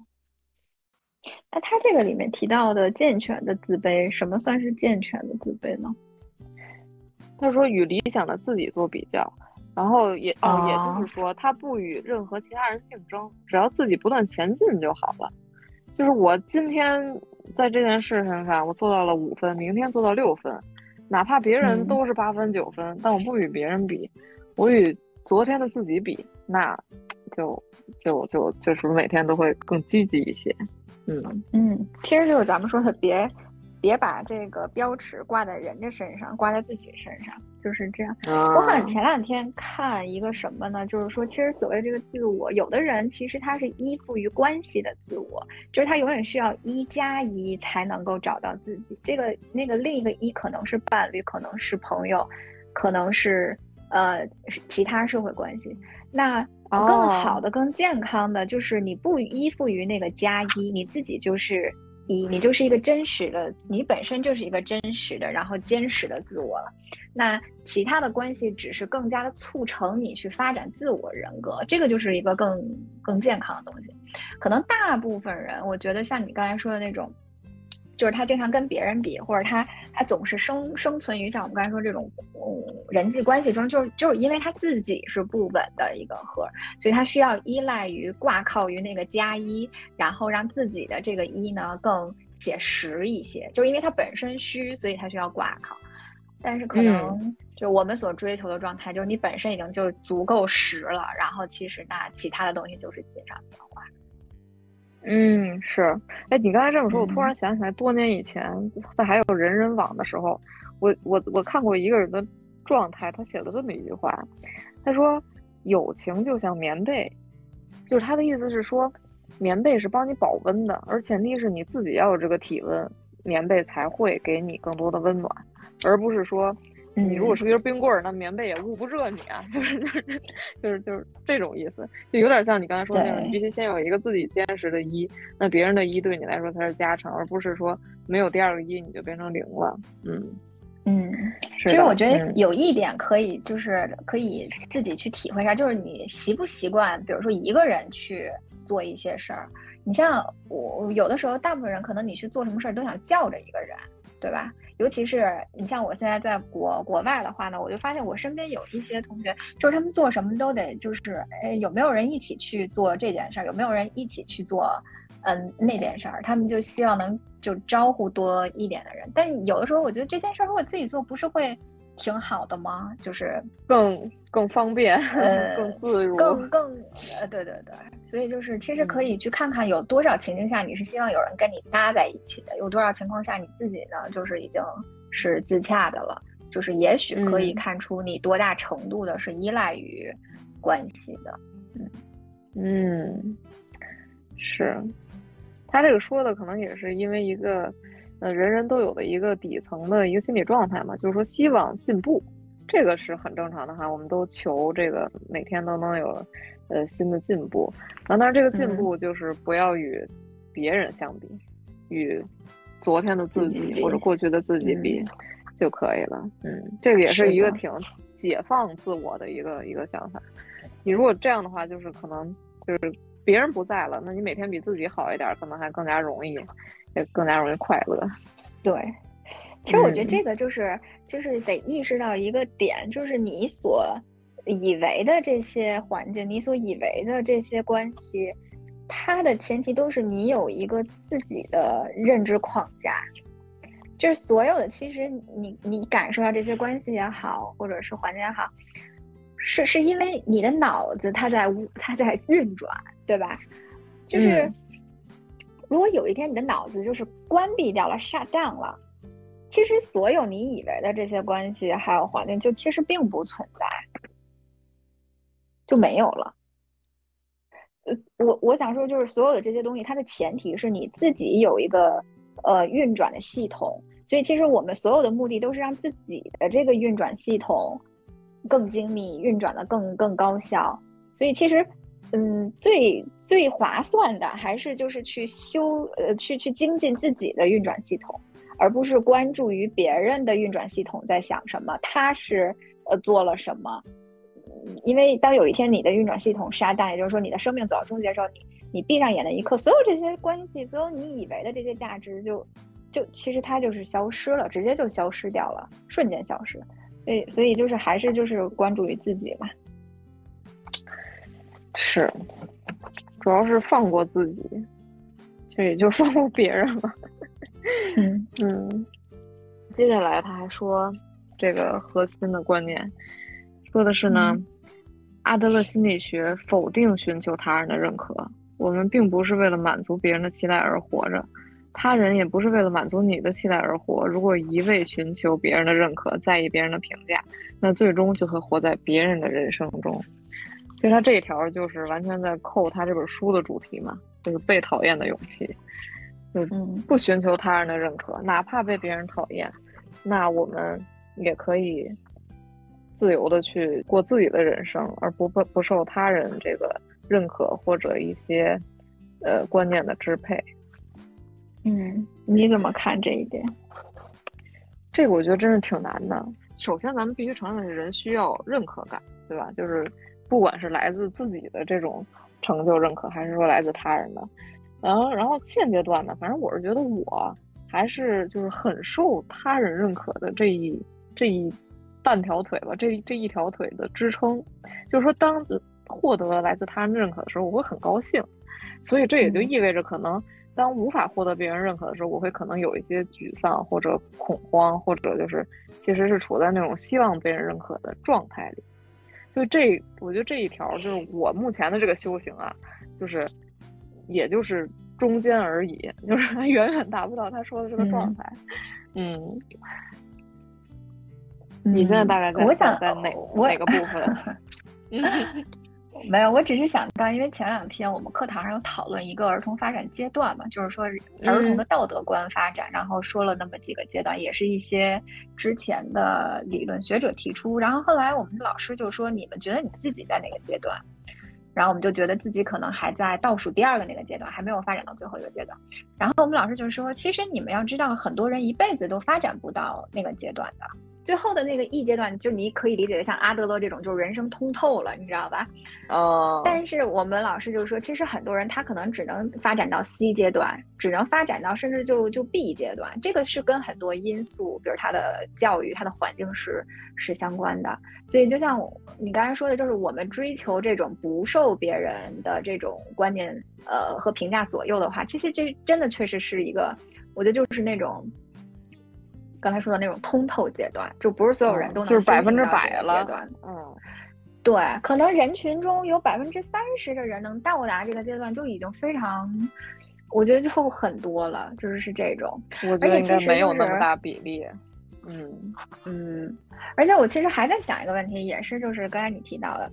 那他这个里面提到的健全的自卑，什么算是健全的自卑呢？他说与理想的自己做比较，然后也哦，也就是说他不与任何其他人竞争，只要自己不断前进就好了。就是我今天在这件事情上我做到了五分，明天做到六分，哪怕别人都是八分九分，但我不与别人比，我与昨天的自己比，那就就就就是每天都会更积极一些。嗯嗯，其实就是咱们说的，别别把这个标尺挂在人家身上，挂在自己身上，就是这样。我好像前两天看一个什么呢？就是说，其实所谓这个自我，有的人其实他是依附于关系的自我，就是他永远需要一加一才能够找到自己。这个那个另一个一可能是伴侣，可能是朋友，可能是呃其他社会关系。那更好的、更健康的，就是你不依附于那个加一，你自己就是一，你就是一个真实的，你本身就是一个真实的，然后坚实的自我了。那其他的关系只是更加的促成你去发展自我人格，这个就是一个更更健康的东西。可能大部分人，我觉得像你刚才说的那种。就是他经常跟别人比，或者他他总是生生存于像我们刚才说这种嗯人际关系中，就是就是因为他自己是不稳的一个核，所以他需要依赖于挂靠于那个加一，然后让自己的这个一呢更写实一些，就是因为他本身虚，所以他需要挂靠。但是可能就我们所追求的状态，就是你本身已经就足够实了，然后其实那其他的东西就是锦上添花。嗯，是。哎，你刚才这么说，我突然想起来，多年以前在还有人人网的时候，我我我看过一个人的状态，他写了这么一句话，他说：“友情就像棉被，就是他的意思是说，棉被是帮你保温的，而前提是你自己要有这个体温，棉被才会给你更多的温暖。”而不是说，你如果是一根冰棍儿，那棉被也捂不热你啊，就是 就是就是就是这种意思，就有点像你刚才说的那种，你必须先有一个自己坚实的衣，那别人的衣对你来说才是加成，而不是说没有第二个衣你就变成零了。嗯嗯，其实我觉得有一点可以，就是可以自己去体会一下，就是你习不习惯，比如说一个人去做一些事儿。你像我有的时候，大部分人可能你去做什么事儿都想叫着一个人。对吧？尤其是你像我现在在国国外的话呢，我就发现我身边有一些同学，就是他们做什么都得就是，哎，有没有人一起去做这件事儿？有没有人一起去做，嗯，那件事儿？他们就希望能就招呼多一点的人。但有的时候，我觉得这件事儿如果自己做，不是会。挺好的吗？就是更更方便，呃，更自如，更更呃，对对对，所以就是其实可以去看看有多少情境下你是希望有人跟你搭在一起的，有多少情况下你自己呢就是已经是自洽的了，就是也许可以看出你多大程度的是依赖于关系的，嗯。嗯，是。他这个说的可能也是因为一个。呃，人人都有的一个底层的一个心理状态嘛，就是说希望进步，这个是很正常的哈。我们都求这个每天都能有呃新的进步，然后但是这个进步就是不要与别人相比，与昨天的自己或者过去的自己比就可以了。嗯，这个也是一个挺解放自我的一个一个想法。你如果这样的话，就是可能就是别人不在了，那你每天比自己好一点，可能还更加容易。也更加容易快乐，对。其实我觉得这个就是就是得意识到一个点，就是你所以为的这些环境，你所以为的这些关系，它的前提都是你有一个自己的认知框架。就是所有的，其实你你感受到这些关系也好，或者是环境也好，是是因为你的脑子它在它在运转，对吧？就是。如果有一天你的脑子就是关闭掉了、shut down 了，其实所有你以为的这些关系还有环境，就其实并不存在，就没有了。呃，我我想说，就是所有的这些东西，它的前提是你自己有一个呃运转的系统。所以，其实我们所有的目的都是让自己的这个运转系统更精密、运转的更更高效。所以，其实。嗯，最最划算的还是就是去修呃，去去精进自己的运转系统，而不是关注于别人的运转系统在想什么，他是呃做了什么。因为当有一天你的运转系统杀蛋，也就是说你的生命走到终结的时候，你你闭上眼的一刻，所有这些关系，所有你以为的这些价值，就就其实它就是消失了，直接就消失掉了，瞬间消失。所以所以就是还是就是关注于自己吧。是，主要是放过自己，其实也就放过别人了。嗯 嗯。接下来他还说，这个核心的观念，说的是呢，阿德勒心理学否定寻求他人的认可。我们并不是为了满足别人的期待而活着，他人也不是为了满足你的期待而活。如果一味寻求别人的认可，在意别人的评价，那最终就会活在别人的人生中。其实他这一条就是完全在扣他这本书的主题嘛，就是被讨厌的勇气，就不寻求他人的认可，哪怕被别人讨厌，那我们也可以自由的去过自己的人生，而不不不受他人这个认可或者一些呃观念的支配。嗯，你怎么看这一点？这个我觉得真是挺难的。首先，咱们必须承认，人需要认可感，对吧？就是。不管是来自自己的这种成就认可，还是说来自他人的，然后然后现阶段呢，反正我是觉得我还是就是很受他人认可的这一这一半条腿吧，这这一条腿的支撑。就是说，当获得来自他人认可的时候，我会很高兴。所以这也就意味着，可能当无法获得别人认可的时候，我会可能有一些沮丧或者恐慌，或者就是其实是处在那种希望被人认可的状态里。就这，我觉得这一条就是我目前的这个修行啊，就是也就是中间而已，就是远远达不到他说的这个状态。嗯，你现在大概在我想在哪我哪个部分？没有，我只是想到，因为前两天我们课堂上有讨论一个儿童发展阶段嘛，就是说儿童的道德观发展，然后说了那么几个阶段，也是一些之前的理论学者提出，然后后来我们的老师就说，你们觉得你自己在哪个阶段？然后我们就觉得自己可能还在倒数第二个那个阶段，还没有发展到最后一个阶段。然后我们老师就说，其实你们要知道，很多人一辈子都发展不到那个阶段的。最后的那个 E 阶段，就你可以理解为像阿德勒这种，就是人生通透了，你知道吧？哦。但是我们老师就说，其实很多人他可能只能发展到 C 阶段，只能发展到甚至就就 B 阶段。这个是跟很多因素，比如他的教育、他的环境是是相关的。所以就像你刚才说的，就是我们追求这种不受别人的这种观念呃和评价左右的话，其实这真的确实是一个，我觉得就是那种。刚才说的那种通透阶段，就不是所有人都能就是百分之百了。嗯，对，可能人群中有百分之三十的人能到达这个阶段，就已经非常，我觉得就很多了。就是是这种，我觉得应该没有那么大比例。嗯嗯，而且我其实还在想一个问题，也是就是刚才你提到的，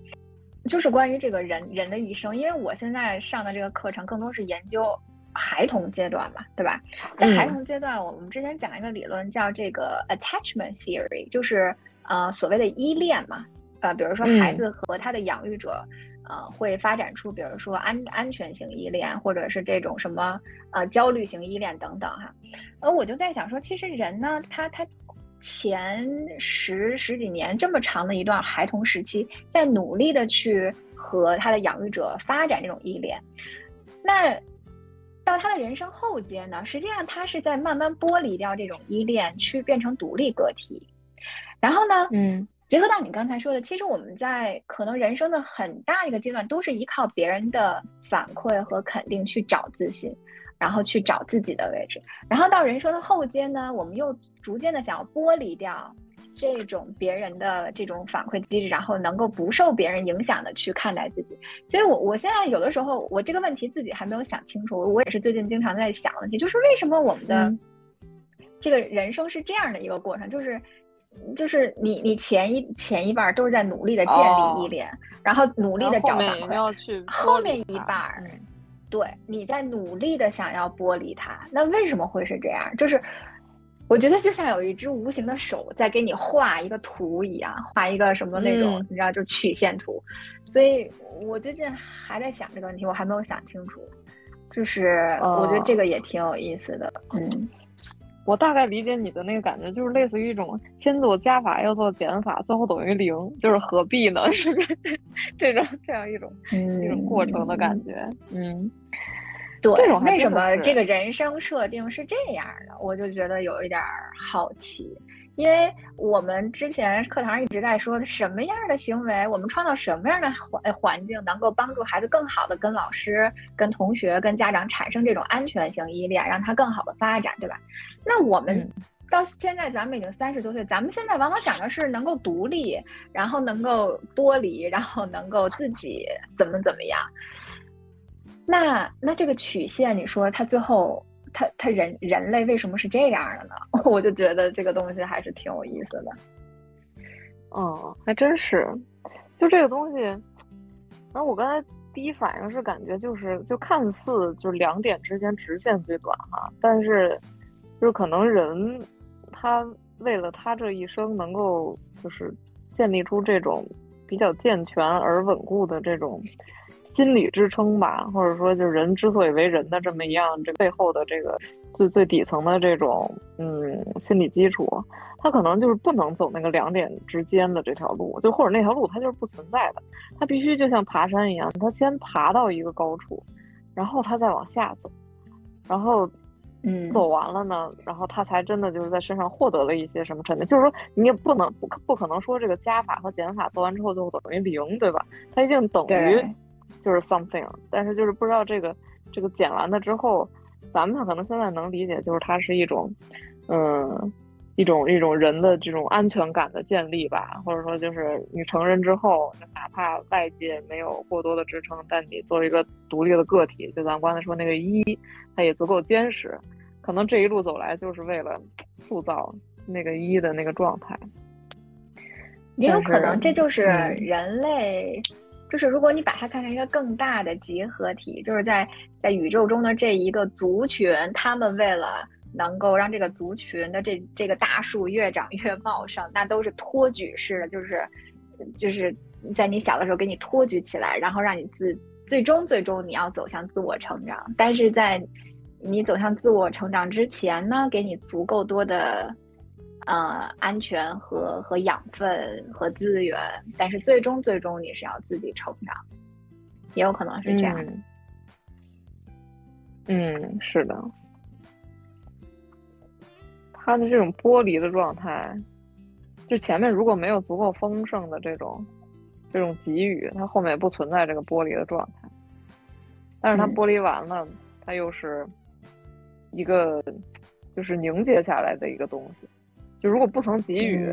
就是关于这个人人的一生，因为我现在上的这个课程更多是研究。孩童阶段嘛，对吧？在孩童阶段，我们之前讲一个理论叫这个 attachment theory，就是呃所谓的依恋嘛。呃，比如说孩子和他的养育者，呃，会发展出比如说安安全型依恋，或者是这种什么呃焦虑型依恋等等哈。呃我就在想说，其实人呢，他他前十十几年这么长的一段孩童时期，在努力的去和他的养育者发展这种依恋，那。到他的人生后阶呢，实际上他是在慢慢剥离掉这种依恋，去变成独立个体。然后呢，嗯，结合到你刚才说的，其实我们在可能人生的很大一个阶段，都是依靠别人的反馈和肯定去找自信，然后去找自己的位置。然后到人生的后阶呢，我们又逐渐的想要剥离掉。这种别人的这种反馈机制，然后能够不受别人影响的去看待自己，所以，我我现在有的时候，我这个问题自己还没有想清楚。我也是最近经常在想问题，就是为什么我们的这个人生是这样的一个过程？就是，就是你你前一前一半都是在努力的建立依恋，然后努力的找反馈，后面一半儿，对，你在努力的想要剥离它。那为什么会是这样？就是。我觉得就像有一只无形的手在给你画一个图一样，画一个什么那种，你知道，就曲线图。所以我最近还在想这个问题，我还没有想清楚。就是我觉得这个也挺有意思的。嗯，我大概理解你的那个感觉，就是类似于一种先做加法，要做减法，最后等于零，就是何必呢？是 这种这样一种一种过程的感觉。嗯。对，为什么这个人生设定是这样的？我就觉得有一点好奇，因为我们之前课堂上一直在说，什么样的行为，我们创造什么样的环环境，能够帮助孩子更好的跟老师、跟同学、跟家长产生这种安全性依恋，让他更好的发展，对吧？那我们到现在，咱们已经三十多岁，咱们现在往往讲的是能够独立，然后能够剥离，然后能够自己怎么怎么样。那那这个曲线，你说它最后，它它人人类为什么是这样的呢？我就觉得这个东西还是挺有意思的。嗯，还真是，就这个东西，反正我刚才第一反应是感觉就是，就看似就两点之间直线最短哈，但是就是可能人他为了他这一生能够就是建立出这种比较健全而稳固的这种。心理支撑吧，或者说，就是人之所以为人的这么一样，这背后的这个最最底层的这种嗯心理基础，他可能就是不能走那个两点之间的这条路，就或者那条路它就是不存在的，他必须就像爬山一样，他先爬到一个高处，然后他再往下走，然后嗯，走完了呢，然后他才真的就是在身上获得了一些什么沉淀。就是说，你也不能不可不可能说这个加法和减法做完之后就等于零，对吧？它一定等于就是 something，但是就是不知道这个这个剪完了之后，咱们可能现在能理解，就是它是一种，嗯。一种一种人的这种安全感的建立吧，或者说就是你成人之后，哪怕外界没有过多的支撑，但你作为一个独立的个体，就咱刚才说那个一，它也足够坚实。可能这一路走来就是为了 塑造那个一的那个状态。也有可能这就是人类，就是如果你把它看成一个更大的集合体，就是在在宇宙中的这一个族群，他们为了。能够让这个族群的这这个大树越长越茂盛，那都是托举式的，就是就是在你小的时候给你托举起来，然后让你自最终最终你要走向自我成长。但是在你走向自我成长之前呢，给你足够多的呃安全和和养分和资源。但是最终最终你是要自己成长，也有可能是这样。嗯，是的。他的这种剥离的状态，就前面如果没有足够丰盛的这种这种给予，它后面也不存在这个剥离的状态。但是它剥离完了，它又是一个就是凝结下来的一个东西。就如果不曾给予，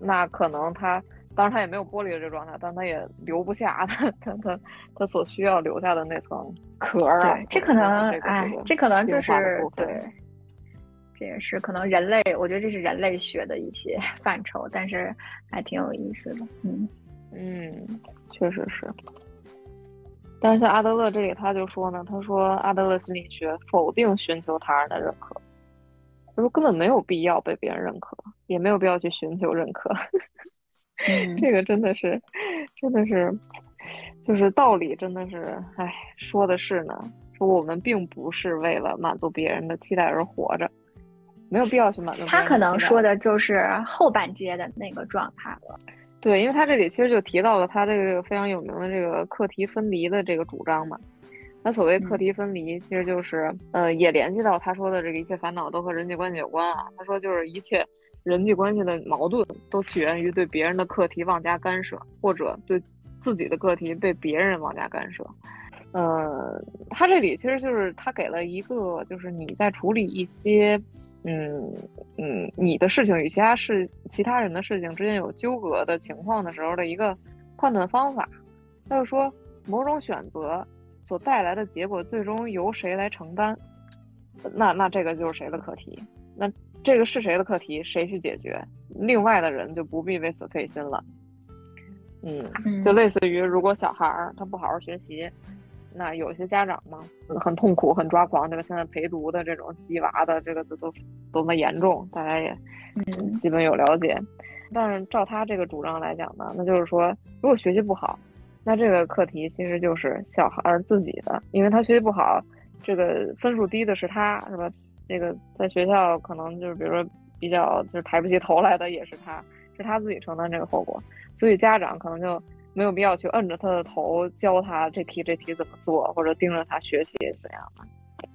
那可能他当然他也没有剥离的这个状态，但他也留不下他他他他所需要留下的那层壳儿。对，这可能哎，这可能就是对。这也是可能人类，我觉得这是人类学的一些 范畴，但是还挺有意思的。嗯嗯，确实是。但是像阿德勒这里，他就说呢，他说阿德勒心理学否定寻求他人的认可，他说根本没有必要被别人认可，也没有必要去寻求认可。这个真的是，真的是，就是道理真的是，哎，说的是呢，说我们并不是为了满足别人的期待而活着。没有必要去满足他可能说的就是后半阶的那个状态了。对，因为他这里其实就提到了他这个非常有名的这个课题分离的这个主张嘛。那所谓课题分离，其实就是呃，也联系到他说的这个一切烦恼都和人际关系有关啊。他说就是一切人际关系的矛盾都起源于对别人的课题妄加干涉，或者对自己的课题被别人妄加干涉。呃，他这里其实就是他给了一个，就是你在处理一些。嗯嗯，你的事情与其他事、其他人的事情之间有纠葛的情况的时候的一个判断方法，他就说某种选择所带来的结果最终由谁来承担，那那这个就是谁的课题，那这个是谁的课题，谁去解决，另外的人就不必为此费心了。嗯，就类似于如果小孩儿他不好好学习。那有些家长嘛，很痛苦，很抓狂，对吧？现在陪读的这种鸡娃的这个都都多么严重，大家也嗯基本有了解。但是照他这个主张来讲呢，那就是说，如果学习不好，那这个课题其实就是小孩自己的，因为他学习不好，这个分数低的是他，是吧？这个在学校可能就是比如说比较就是抬不起头来的也是他，是他自己承担这个后果，所以家长可能就。没有必要去摁着他的头教他这题这题怎么做，或者盯着他学习怎样的。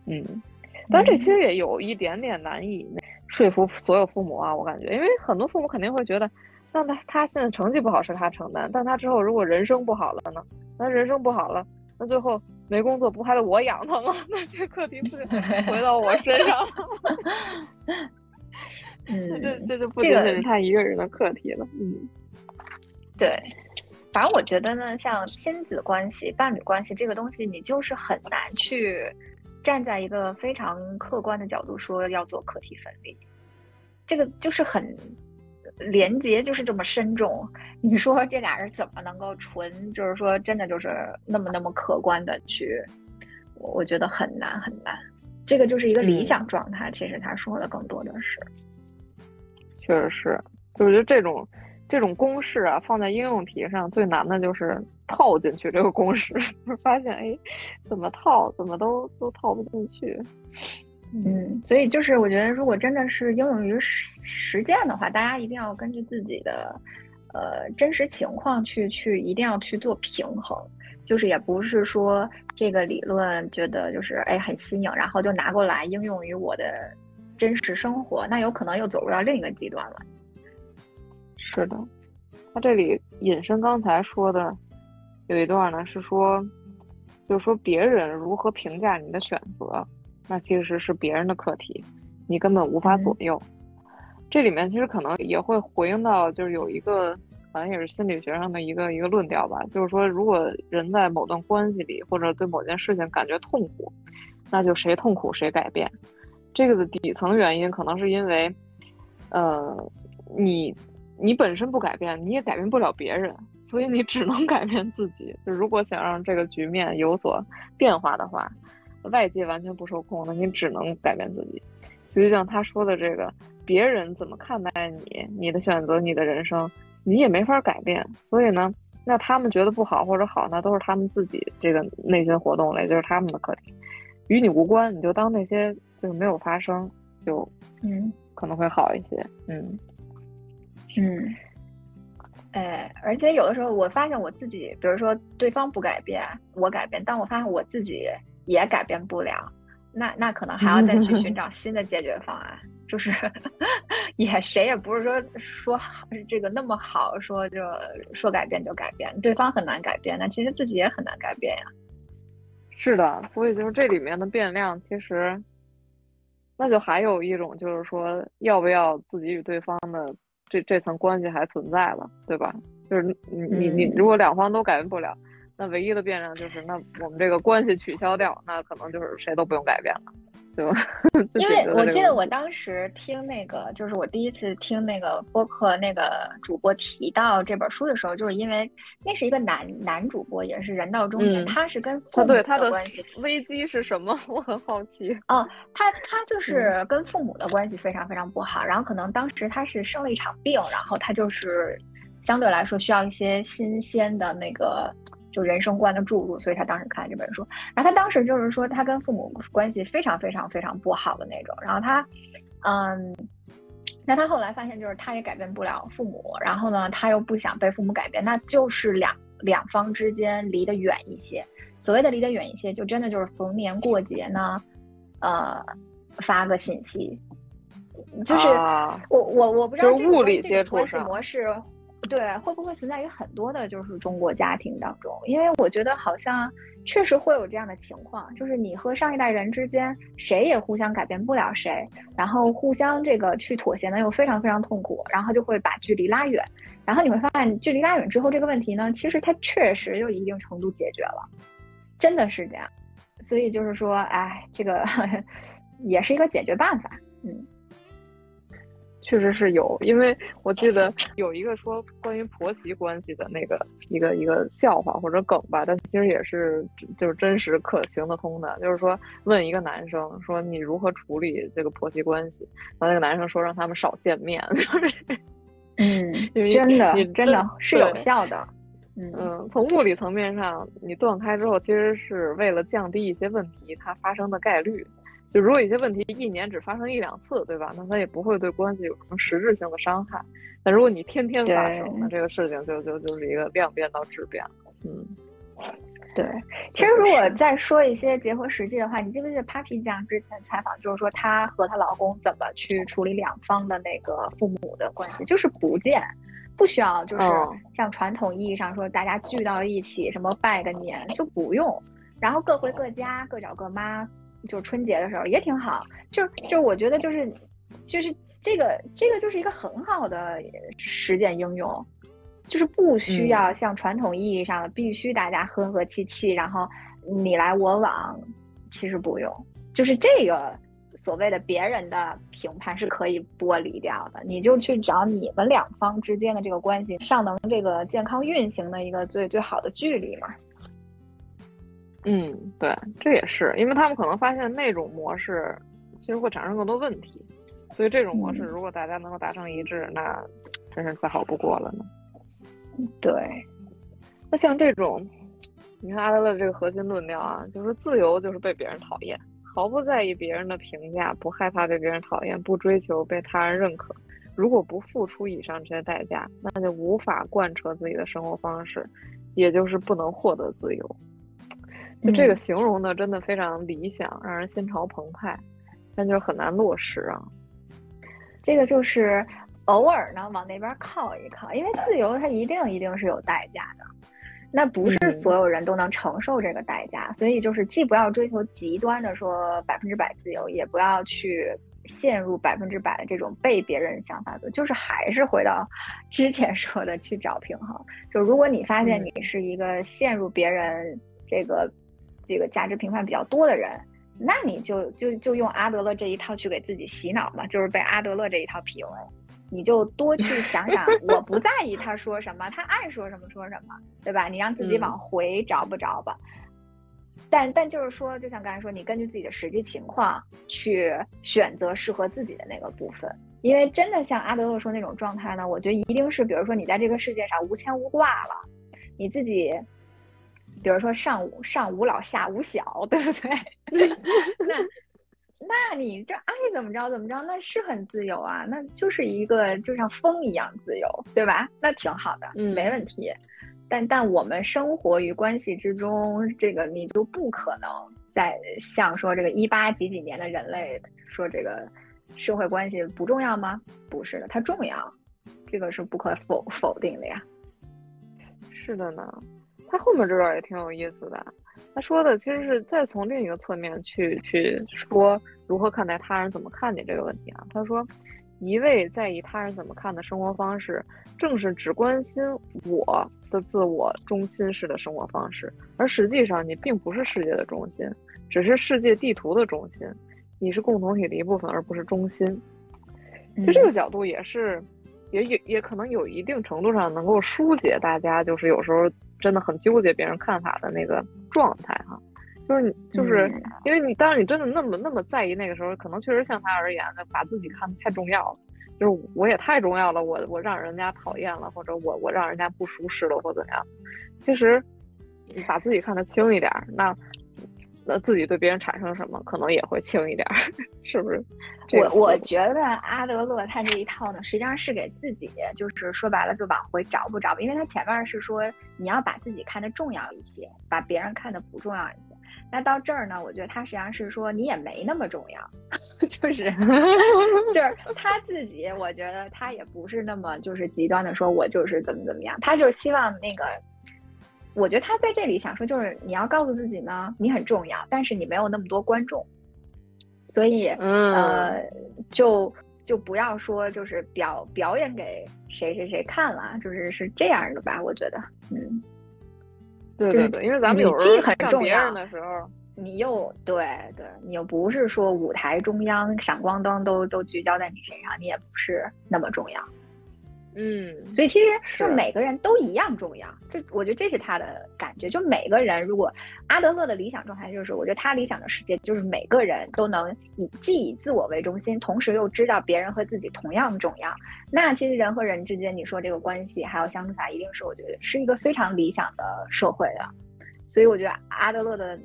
嗯，但这其实也有一点点难以说服所有父母啊，我感觉，因为很多父母肯定会觉得，那他他现在成绩不好是他承担，但他之后如果人生不好了呢？那人生不好了，那最后没工作不还得我养他吗？那这课题不回到我身上了？嗯，这这就不仅仅是他一个人的课题了。嗯，对。反正我觉得呢，像亲子关系、伴侣关系这个东西，你就是很难去站在一个非常客观的角度说要做课题分离。这个就是很连接，就是这么深重。你说这俩人怎么能够纯，就是说真的就是那么那么客观的去？我我觉得很难很难。这个就是一个理想状态。其实他说的更多的是，确实是，就是觉得这种。这种公式啊，放在应用题上最难的就是套进去这个公式，发现哎，怎么套怎么都都套不进去。嗯，所以就是我觉得，如果真的是应用于实实践的话，大家一定要根据自己的呃真实情况去去，一定要去做平衡。就是也不是说这个理论觉得就是哎很新颖，然后就拿过来应用于我的真实生活，那有可能又走入到另一个极端了。是的，他这里引申刚才说的有一段呢，是说，就是说别人如何评价你的选择，那其实是别人的课题，你根本无法左右。这里面其实可能也会回应到，就是有一个好像也是心理学上的一个一个论调吧，就是说，如果人在某段关系里或者对某件事情感觉痛苦，那就谁痛苦谁改变。这个的底层原因可能是因为，呃，你。你本身不改变，你也改变不了别人，所以你只能 改变自己。就如果想让这个局面有所变化的话，外界完全不受控，那你只能改变自己。就像他说的这个，别人怎么看待你，你的选择，你的人生，你也没法改变。所以呢，那他们觉得不好或者好，那都是他们自己这个内心活动了，也就是他们的课题，与你无关。你就当那些就是没有发生，就嗯可能会好一些，嗯。嗯，哎，而且有的时候我发现我自己，比如说对方不改变，我改变，但我发现我自己也改变不了，那那可能还要再去寻找新的解决方案，就是也谁也不是说说这个那么好说就说改变就改变，对方很难改变，那其实自己也很难改变呀。是的，所以就是这里面的变量，其实那就还有一种就是说，要不要自己与对方的。这这层关系还存在了，对吧？就是你你你，如果两方都改变不了，那唯一的变量就是，那我们这个关系取消掉，那可能就是谁都不用改变了。就 因为我记得我当时听那个，就是我第一次听那个播客那个主播提到这本书的时候，就是因为那是一个男男主播，也是人到中年，他是跟父母的关系 危机是什么？我很好奇。哦，他他就是跟父母的关系非常非常不好，然后可能当时他是生了一场病，然后他就是相对来说需要一些新鲜的那个。就人生观的注入，所以他当时看这本书，然后他当时就是说他跟父母关系非常非常非常不好的那种，然后他，嗯，那他后来发现就是他也改变不了父母，然后呢他又不想被父母改变，那就是两两方之间离得远一些。所谓的离得远一些，就真的就是逢年过节呢，呃，发个信息，就是我我我不知道这个物理接触模式。对，会不会存在于很多的，就是中国家庭当中？因为我觉得好像确实会有这样的情况，就是你和上一代人之间，谁也互相改变不了谁，然后互相这个去妥协呢，又非常非常痛苦，然后就会把距离拉远。然后你会发现，距离拉远之后，这个问题呢，其实它确实就一定程度解决了，真的是这样。所以就是说，哎，这个 也是一个解决办法，嗯。确实是有，因为我记得有一个说关于婆媳关系的那个一个一个笑话或者梗吧，但其实也是就是真实可行得通的。就是说问一个男生说你如何处理这个婆媳关系，然后那个男生说让他们少见面，就是嗯，真的真的是有效的。嗯，从物理层面上，你断开之后，其实是为了降低一些问题它发生的概率。就如果一些问题一年只发生一两次，对吧？那它也不会对关系有什么实质性的伤害。但如果你天天发生，那这个事情就就就是一个量变到质变了。嗯，对。其实如果再说一些结合实际的话，你记不记得 Papi 酱之前采访，就是说她和她老公怎么去处理两方的那个父母的关系，就是不见，不需要，就是像传统意义上说大家聚到一起什么拜个年就不用，然后各回各家，各找各妈。就春节的时候也挺好，就就我觉得就是，就是这个这个就是一个很好的实践应用，就是不需要像传统意义上的必须大家和和气气，然后你来我往，其实不用，就是这个所谓的别人的评判是可以剥离掉的，你就去找你们两方之间的这个关系尚能这个健康运行的一个最最好的距离嘛。嗯，对，这也是，因为他们可能发现那种模式其实会产生更多问题，所以这种模式如果大家能够达成一致，那真是再好不过了呢。对，那像这种，你看阿德勒这个核心论调啊，就是自由就是被别人讨厌，毫不在意别人的评价，不害怕被别人讨厌，不追求被他人认可。如果不付出以上这些代价，那就无法贯彻自己的生活方式。也就是不能获得自由。就这个形容的真的非常理想，让人心潮澎湃，但就是很难落实啊。这个就是偶尔呢往那边靠一靠，因为自由它一定一定是有代价的，那不是所有人都能承受这个代价，所以就是既不要追求极端的说百分之百自由，也不要去陷入百分之百的这种被别人想法做，就是还是回到之前说的去找平衡。就如果你发现你是一个陷入别人这个。这个价值评判比较多的人，那你就就就用阿德勒这一套去给自己洗脑嘛，就是被阿德勒这一套 PUA，你就多去想想，我不在意他说什么，他爱说什么说什么，对吧？你让自己往回找不着吧。但但就是说，就像刚才说，你根据自己的实际情况去选择适合自己的那个部分，因为真的像阿德勒说那种状态呢，我觉得一定是，比如说你在这个世界上无牵无挂了，你自己。比如说上无上无老下无小，对不对？那那你这爱怎么着怎么着，那是很自由啊，那就是一个就像风一样自由，对吧？那挺好的，嗯，没问题。但但我们生活于关系之中，这个你就不可能再像说这个一八几几年的人类说这个社会关系不重要吗？不是的，它重要，这个是不可否否定的呀。是的呢。他后面这段也挺有意思的，他说的其实是再从另一个侧面去去说如何看待他人怎么看你这个问题啊。他说，一味在意他人怎么看的生活方式，正是只关心我的自我中心式的生活方式，而实际上你并不是世界的中心，只是世界地图的中心，你是共同体的一部分，而不是中心。就这个角度也是，也也也可能有一定程度上能够疏解大家，就是有时候。真的很纠结别人看法的那个状态哈，就是你就是因为你，当然你真的那么那么在意那个时候，可能确实像他而言的，把自己看得太重要了，就是我也太重要了，我我让人家讨厌了，或者我我让人家不舒适了，或怎样，其实你把自己看得轻一点，那。那自己对别人产生什么，可能也会轻一点，是不是？我我觉得阿德勒他这一套呢，实际上是给自己，就是说白了就往回找不着，因为他前面是说你要把自己看得重要一些，把别人看得不重要一些。那到这儿呢，我觉得他实际上是说你也没那么重要，就是 就是他自己，我觉得他也不是那么就是极端的说，我就是怎么怎么样，他就希望那个。我觉得他在这里想说，就是你要告诉自己呢，你很重要，但是你没有那么多观众，所以呃，就就不要说就是表表演给谁谁谁看了，就是是这样的吧？我觉得，嗯，对对对，因为咱们有时候很重要的时候，你又对对，你又不是说舞台中央闪光灯都都聚焦在你身上，你也不是那么重要。嗯，所以其实就每个人都一样重要，就我觉得这是他的感觉。就每个人，如果阿德勒的理想状态就是，我觉得他理想的世界就是每个人都能以既以自我为中心，同时又知道别人和自己同样重要。那其实人和人之间，你说这个关系还有相处起来，一定是我觉得是一个非常理想的社会的。所以我觉得阿德勒的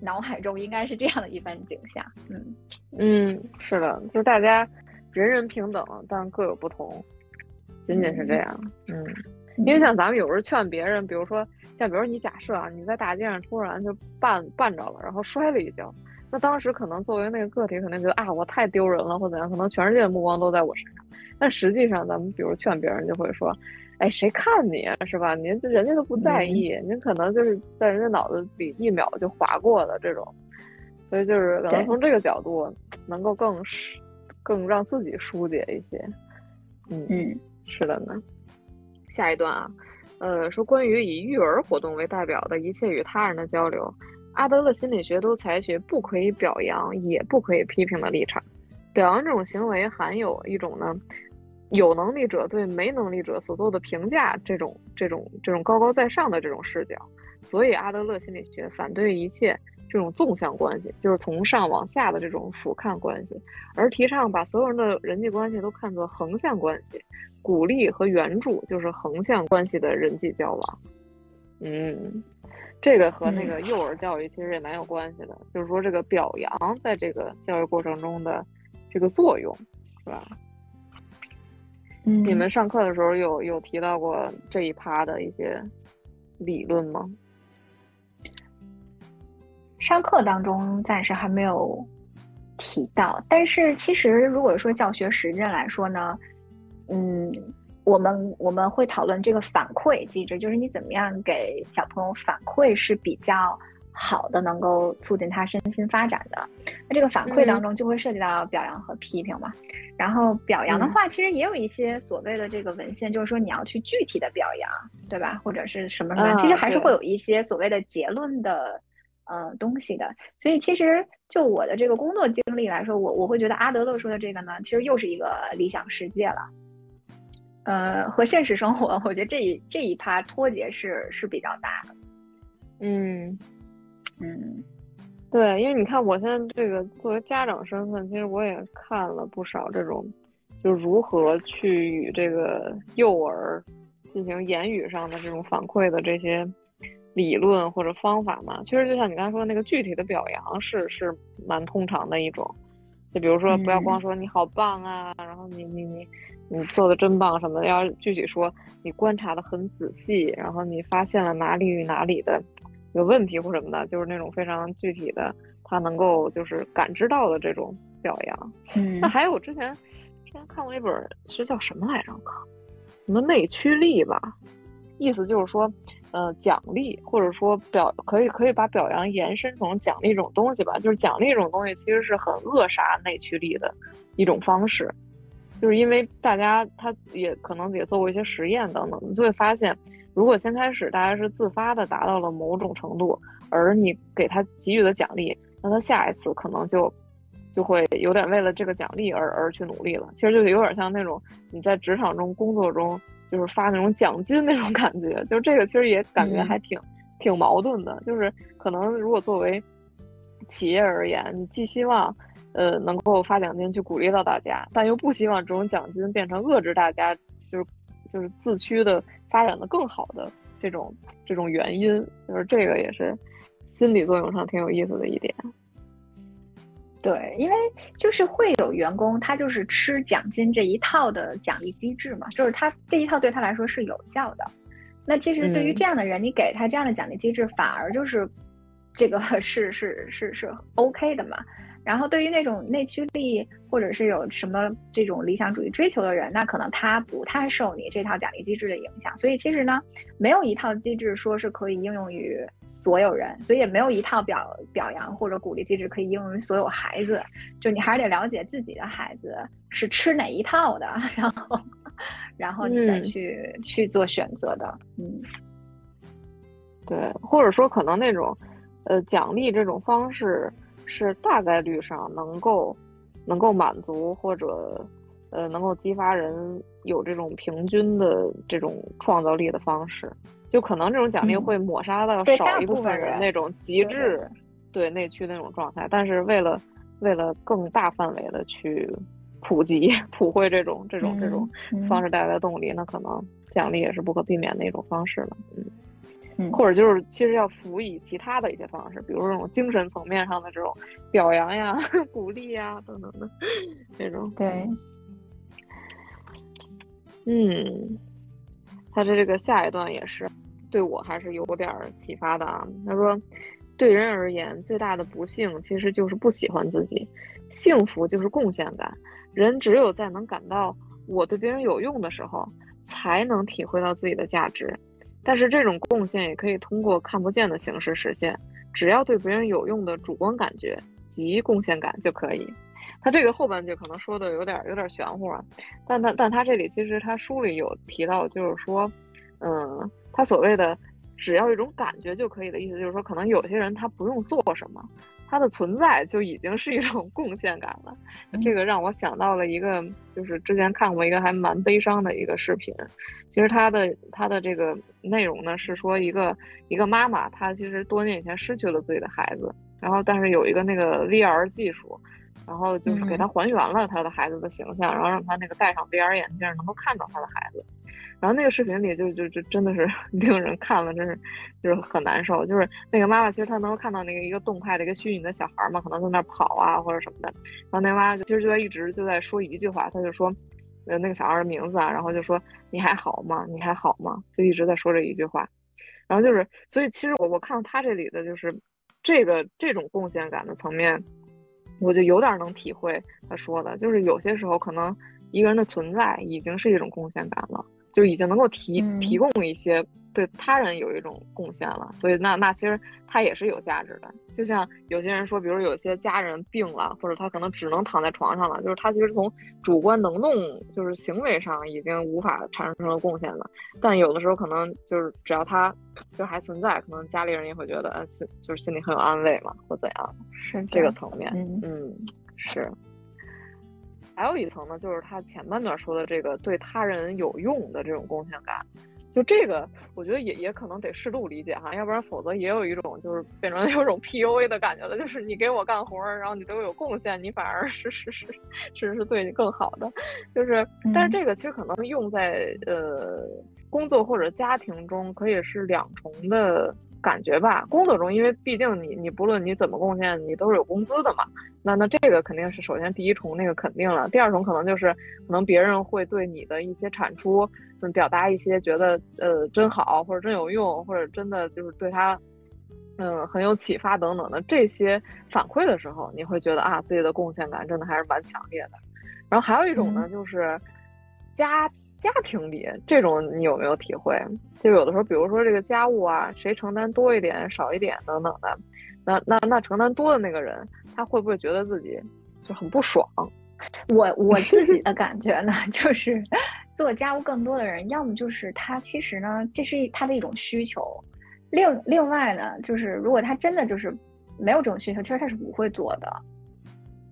脑海中应该是这样的一番景象。嗯嗯，是的，就是大家人人平等，但各有不同。仅仅是这样，嗯，因为像咱们有时候劝别人，比如说像比如你假设啊，你在大街上突然就绊绊着了，然后摔了一跤，那当时可能作为那个个体，肯定觉得啊，我太丢人了，或怎样，可能全世界的目光都在我身上。但实际上，咱们比如劝别人，就会说，哎，谁看你是吧？您人家都不在意，您可能就是在人家脑子里一秒就划过的这种，所以就是可能从这个角度，能够更更让自己疏解一些，嗯嗯。是的呢，下一段啊，呃，说关于以育儿活动为代表的一切与他人的交流，阿德勒心理学都采取不可以表扬也不可以批评的立场。表扬这种行为含有一种呢，有能力者对没能力者所做的评价这种这种这种高高在上的这种视角。所以阿德勒心理学反对一切。这种纵向关系就是从上往下的这种俯瞰关系，而提倡把所有人的人际关系都看作横向关系，鼓励和援助就是横向关系的人际交往。嗯，这个和那个幼儿教育其实也蛮有关系的，就是说这个表扬在这个教育过程中的这个作用，是吧？嗯，你们上课的时候有有提到过这一趴的一些理论吗？上课当中暂时还没有提到，但是其实如果说教学实践来说呢，嗯，我们我们会讨论这个反馈机制，就是你怎么样给小朋友反馈是比较好的，能够促进他身心发展的。那这个反馈当中就会涉及到表扬和批评嘛。然后表扬的话，其实也有一些所谓的这个文献，就是说你要去具体的表扬，对吧？或者是什么什么，其实还是会有一些所谓的结论的。呃，东西的，所以其实就我的这个工作经历来说，我我会觉得阿德勒说的这个呢，其实又是一个理想世界了。呃，和现实生活，我觉得这一这一趴脱节是是比较大的。嗯嗯，对，因为你看，我现在这个作为家长身份，其实我也看了不少这种，就如何去与这个幼儿进行言语上的这种反馈的这些。理论或者方法嘛，其实就像你刚才说的那个具体的表扬是是蛮通常的一种，就比如说不要光说你好棒啊，然后你你你你做的真棒什么的，要具体说你观察的很仔细，然后你发现了哪里与哪里的有问题或什么的，就是那种非常具体的，他能够就是感知到的这种表扬。嗯，那还有我之前之前看过一本是叫什么来着？什么内驱力吧，意思就是说。呃，奖励或者说表可以可以把表扬延伸成奖励这种东西吧，就是奖励这种东西其实是很扼杀内驱力的一种方式，就是因为大家他也可能也做过一些实验等等，你就会发现，如果先开始大家是自发的达到了某种程度，而你给他给予的奖励，那他下一次可能就就会有点为了这个奖励而而去努力了，其实就有点像那种你在职场中工作中。就是发那种奖金那种感觉，就这个其实也感觉还挺挺矛盾的。就是可能如果作为企业而言，你寄希望呃能够发奖金去鼓励到大家，但又不希望这种奖金变成遏制大家，就是就是自驱的发展的更好的这种这种原因。就是这个也是心理作用上挺有意思的一点。对，因为就是会有员工，他就是吃奖金这一套的奖励机制嘛，就是他这一套对他来说是有效的。那其实对于这样的人，你给他这样的奖励机制，反而就是这个 是是是是 OK 的嘛。然后，对于那种内驱力或者是有什么这种理想主义追求的人，那可能他不太受你这套奖励机制的影响。所以，其实呢，没有一套机制说是可以应用于所有人，所以也没有一套表表扬或者鼓励机制可以应用于所有孩子。就你还是得了解自己的孩子是吃哪一套的，然后，然后你再去去做选择的。嗯，对，或者说可能那种，呃，奖励这种方式。是大概率上能够，能够满足或者，呃，能够激发人有这种平均的这种创造力的方式，就可能这种奖励会抹杀到少一部分人那种极致，对内驱那种状态。但是为了为了更大范围的去普及 普惠这种这种这种方式带来的动力，那可能奖励也是不可避免的一种方式了。嗯。或者就是其实要辅以其他的一些方式，比如这种精神层面上的这种表扬呀、鼓励呀等等的这种。对，嗯，他的这个下一段也是对我还是有点启发的啊。他说，对人而言，最大的不幸其实就是不喜欢自己，幸福就是贡献感。人只有在能感到我对别人有用的时候，才能体会到自己的价值。但是这种贡献也可以通过看不见的形式实现，只要对别人有用的主观感觉及贡献感就可以。他这个后半句可能说的有点有点玄乎啊，但他但他这里其实他书里有提到，就是说，嗯，他所谓的只要一种感觉就可以的意思，就是说可能有些人他不用做什么。它的存在就已经是一种贡献感了，这个让我想到了一个，就是之前看过一个还蛮悲伤的一个视频。其实它的它的这个内容呢是说一个一个妈妈，她其实多年以前失去了自己的孩子，然后但是有一个那个 VR 技术，然后就是给她还原了她的孩子的形象，然后让她那个戴上 VR 眼镜能够看到她的孩子。然后那个视频里就就就真的是 令人看了，真是就是很难受。就是那个妈妈，其实她能够看到那个一个动态的一个虚拟的小孩嘛，可能在那跑啊或者什么的。然后那妈妈就其实就在一直就在说一句话，她就说，呃那个小孩的名字啊，然后就说你还好吗？你还好吗？就一直在说这一句话。然后就是，所以其实我我看到他这里的就是这个这种贡献感的层面，我就有点能体会他说的，就是有些时候可能一个人的存在已经是一种贡献感了，就已经能够提提供一些。对他人有一种贡献了，所以那那其实他也是有价值的。就像有些人说，比如有些家人病了，或者他可能只能躺在床上了，就是他其实从主观能动，就是行为上已经无法产生了贡献了。但有的时候可能就是只要他就还存在，可能家里人也会觉得呃心就是心里很有安慰嘛，或怎样，是这个层面。嗯，是。还有一层呢，就是他前半段说的这个对他人有用的这种贡献感。就这个，我觉得也也可能得适度理解哈，要不然否则也有一种就是变成有种 PUA 的感觉了，就是你给我干活儿，然后你对我有贡献，你反而 是是是是是对你更好的，就是，但是这个其实可能用在呃工作或者家庭中可以是两重的。感觉吧，工作中，因为毕竟你你不论你怎么贡献，你都是有工资的嘛。那那这个肯定是首先第一重那个肯定了。第二重可能就是可能别人会对你的一些产出，嗯，表达一些觉得呃真好或者真有用，或者真的就是对他嗯很有启发等等的这些反馈的时候，你会觉得啊自己的贡献感真的还是蛮强烈的。然后还有一种呢，就是家。家庭里这种你有没有体会？就有的时候，比如说这个家务啊，谁承担多一点、少一点等等的，那那那承担多的那个人，他会不会觉得自己就很不爽？我我自己的感觉呢，就是做家务更多的人，要么就是他其实呢，这是他的一种需求；另另外呢，就是如果他真的就是没有这种需求，其实他是不会做的。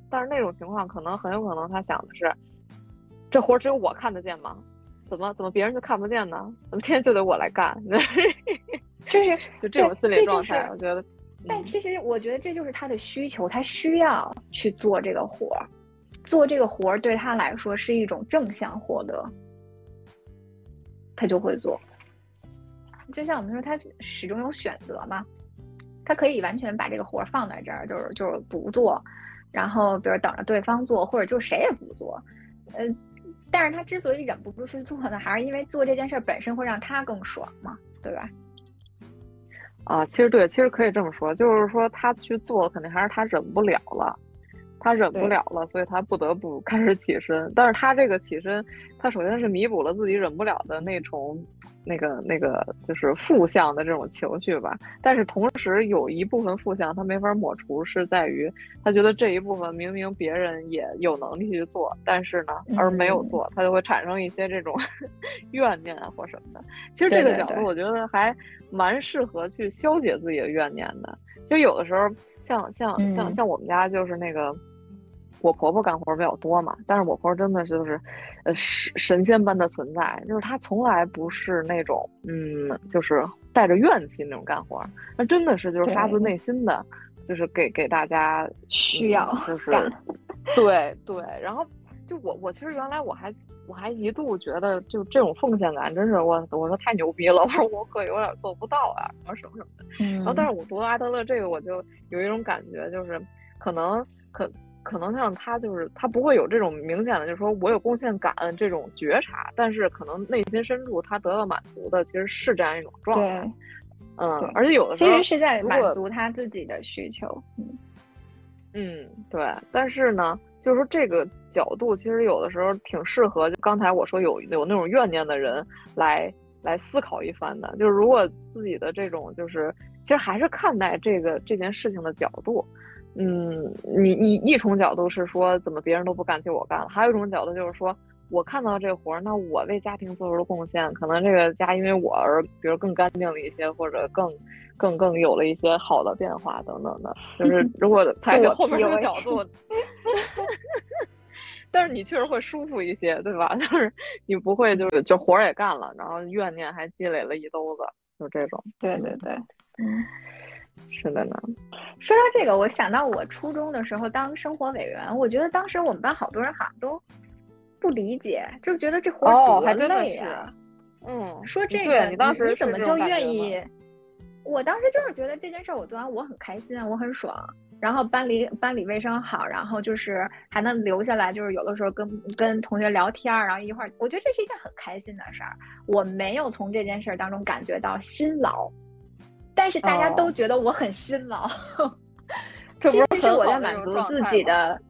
但是那种情况，可能很有可能他想的是，这活只有我看得见吗？怎么怎么别人就看不见呢？怎么天天就得我来干？就是就这种心理状态，我觉得。但其实我觉得这就是他的需求，他需要去做这个活儿，做这个活儿对他来说是一种正向获得，他就会做。就像我们说，他始终有选择嘛，他可以完全把这个活儿放在这儿，就是就是不做，然后比如等着对方做，或者就谁也不做，呃。但是他之所以忍不住去做呢，还是因为做这件事本身会让他更爽嘛，对吧？啊，其实对，其实可以这么说，就是说他去做，肯定还是他忍不了了，他忍不了了，所以他不得不开始起身。但是他这个起身，他首先是弥补了自己忍不了的那种。那个那个就是负向的这种情绪吧，但是同时有一部分负向他没法抹除，是在于他觉得这一部分明明别人也有能力去做，但是呢而没有做，他就会产生一些这种 怨念或什么的。其实这个角度我觉得还蛮适合去消解自己的怨念的。就有的时候像像像像我们家就是那个。我婆婆干活比较多嘛，但是我婆婆真的是就是，呃，神神仙般的存在，就是她从来不是那种，嗯，就是带着怨气那种干活，那真的是就是发自内心的，就是给给大家需要，就 是，对对，然后就我我其实原来我还我还一度觉得就这种奉献感真是我我说太牛逼了，我说我可有点做不到啊，然后什么什么的，然后但是我读了阿德勒这个，我就有一种感觉，就是可能可。可能像他就是他不会有这种明显的，就是说我有贡献感这种觉察，但是可能内心深处他得到满足的其实是这样一种状态。嗯，而且有的时候其实是在满足他自己的需求。嗯嗯，对。但是呢，就是说这个角度其实有的时候挺适合，就刚才我说有有那种怨念的人来来思考一番的，就是如果自己的这种就是其实还是看待这个这件事情的角度。嗯，你你一重角度是说怎么别人都不干就我干了，还有一种角度就是说我看到这活儿，那我为家庭做出了贡献，可能这个家因为我而比如更干净了一些，或者更更更有了一些好的变化等等的。就是如果 在后面这个角度，但是你确实会舒服一些，对吧？就是你不会就是就活儿也干了，然后怨念还积累了一兜子，就这种。对对对，嗯。是的呢，说到这个，我想到我初中的时候当生活委员，我觉得当时我们班好多人好像都不理解，就觉得这活多累啊。嗯，说这个你当时你怎么就愿意？我当时就是觉得这件事我做完我很开心，我很爽。然后班里班里卫生好，然后就是还能留下来，就是有的时候跟跟同学聊天，然后一块儿，我觉得这是一件很开心的事儿。我没有从这件事儿当中感觉到辛劳。但是大家都觉得我很辛劳。这不其实是我在满足自己的，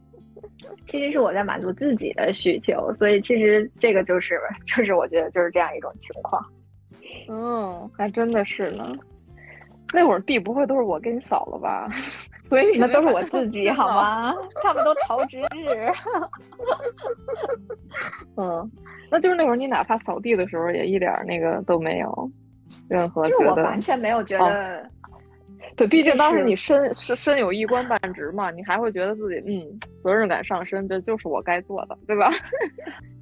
其实是我在满足自己的需求，所以其实这个就是就是我觉得就是这样一种情况。嗯，还真的是呢。那会儿地不会都是我给你扫了吧？所以那都是我自己 好吗？他们都逃值日。嗯，那就是那会儿你哪怕扫地的时候也一点那个都没有，任何觉得完全没有觉得。对，毕竟当时你身身身有一官半职嘛，你还会觉得自己嗯责任感上升，这就是我该做的，对吧？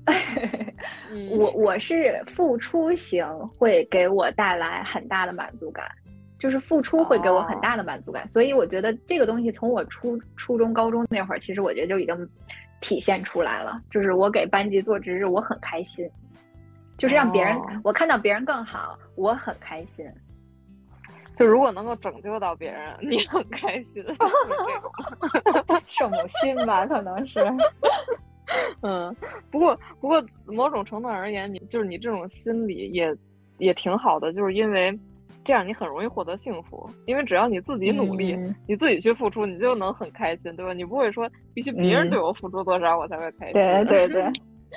我我是付出型会给我带来很大的满足感，就是付出会给我很大的满足感，所以我觉得这个东西从我初初中高中那会儿，其实我觉得就已经体现出来了，就是我给班级做值日，我很开心，就是让别人我看到别人更好，我很开心。就如果能够拯救到别人，你很开心，这种圣 母心吧，可能是。嗯，不过不过某种程度而言，你就是你这种心理也也挺好的，就是因为这样你很容易获得幸福，因为只要你自己努力，你自己去付出，你就能很开心，对吧？你不会说必须别人对我付出多少我才会开心。对对对，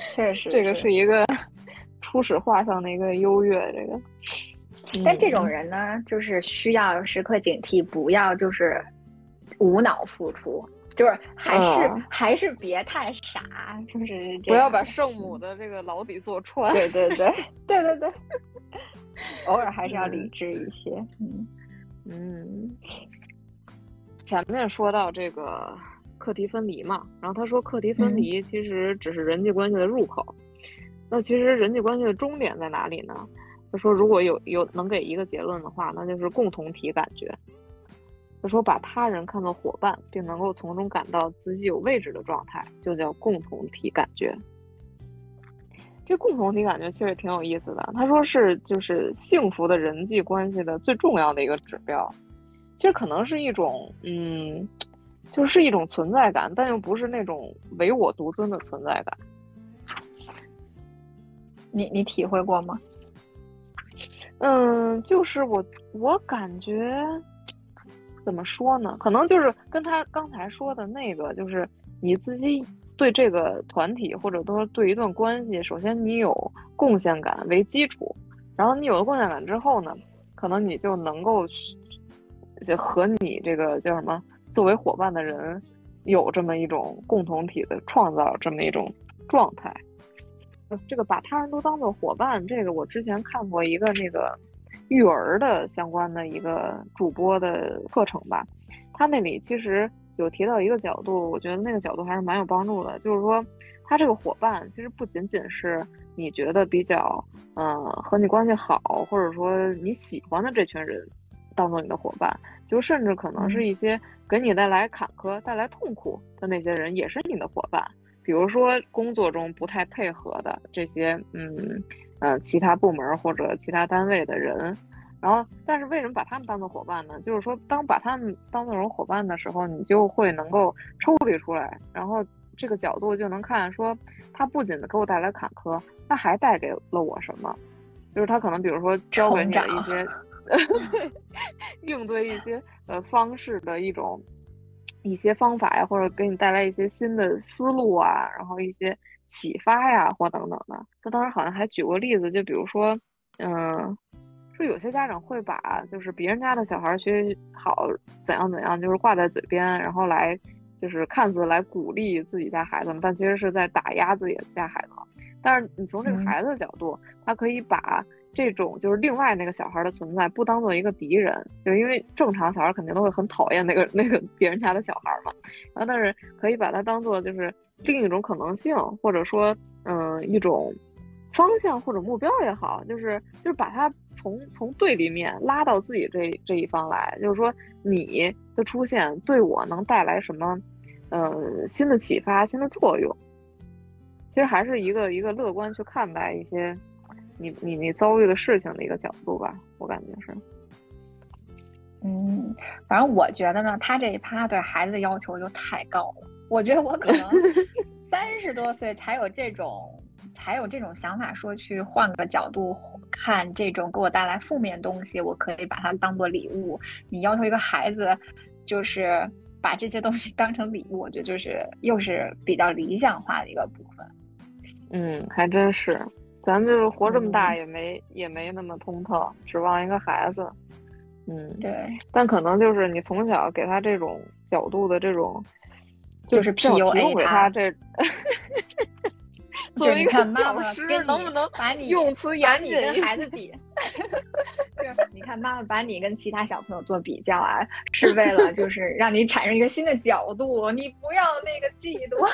确实，这个是一个初始化上的一个优越，这个。但这种人呢，就是需要时刻警惕，不要就是无脑付出，就是还是还是别太傻，就是不要把圣母的这个牢底坐穿。对对对 对对对，偶尔还是要理智一些。嗯嗯，前面说到这个课题分离嘛，然后他说课题分离其实只是人际关系的入口，那其实人际关系的终点在哪里呢？他说：“如果有有能给一个结论的话，那就是共同体感觉。他说，把他人看作伙伴，并能够从中感到自己有位置的状态，就叫共同体感觉。这共同体感觉其实也挺有意思的。他说是就是幸福的人际关系的最重要的一个指标。其实可能是一种嗯，就是一种存在感，但又不是那种唯我独尊的存在感。你你体会过吗？”嗯，就是我，我感觉怎么说呢？可能就是跟他刚才说的那个，就是你自己对这个团体或者说对一段关系，首先你有贡献感为基础，然后你有了贡献感之后呢，可能你就能够就和你这个叫什么作为伙伴的人有这么一种共同体的创造，这么一种状态。这个把他人都当做伙伴，这个我之前看过一个那个育儿的相关的一个主播的课程吧，他那里其实有提到一个角度，我觉得那个角度还是蛮有帮助的，就是说他这个伙伴其实不仅仅是你觉得比较嗯和你关系好，或者说你喜欢的这群人当做你的伙伴，就甚至可能是一些给你带来坎坷、带来痛苦的那些人也是你的伙伴。比如说工作中不太配合的这些，嗯，呃，其他部门或者其他单位的人，然后，但是为什么把他们当做伙伴呢？就是说，当把他们当做伙伴的时候，你就会能够抽离出来，然后这个角度就能看说，他不仅给我带来坎坷，他还带给了我什么？就是他可能比如说教给你的一些 应对一些呃方式的一种。一些方法呀，或者给你带来一些新的思路啊，然后一些启发呀，或等等的。他当时好像还举过例子，就比如说，嗯，说有些家长会把就是别人家的小孩学习好怎样怎样，就是挂在嘴边，然后来就是看似来鼓励自己家孩子们，但其实是在打压自己家孩子。但是你从这个孩子的角度，他可以把。这种就是另外那个小孩的存在，不当做一个敌人，就因为正常小孩肯定都会很讨厌那个 那个别人家的小孩嘛。然后，但是可以把它当做就是另一种可能性，或者说，嗯，一种方向或者目标也好，就是就是把它从从对立面拉到自己这这一方来，就是说你的出现对我能带来什么，呃，新的启发、新的作用。其实还是一个一个乐观去看待一些。你你你遭遇的事情的一个角度吧，我感觉是，嗯，反正我觉得呢，他这一趴对孩子的要求就太高了。我觉得我可能 三十多岁才有这种才有这种想法，说去换个角度看这种给我带来负面东西，我可以把它当做礼物。你要求一个孩子，就是把这些东西当成礼物，我觉得就是又是比较理想化的一个部分。嗯，还真是，咱就是活这么大也没也没那么通透，指望一个孩子。嗯，对。但可能就是你从小给他这种角度的这种，就是 PUA 给他这。作为一个妈妈，能不能把你用词严谨跟孩子比？就是你看妈妈把你跟其他小朋友做比较啊，是为了就是 让你产生一个新的角度，你不要那个嫉妒，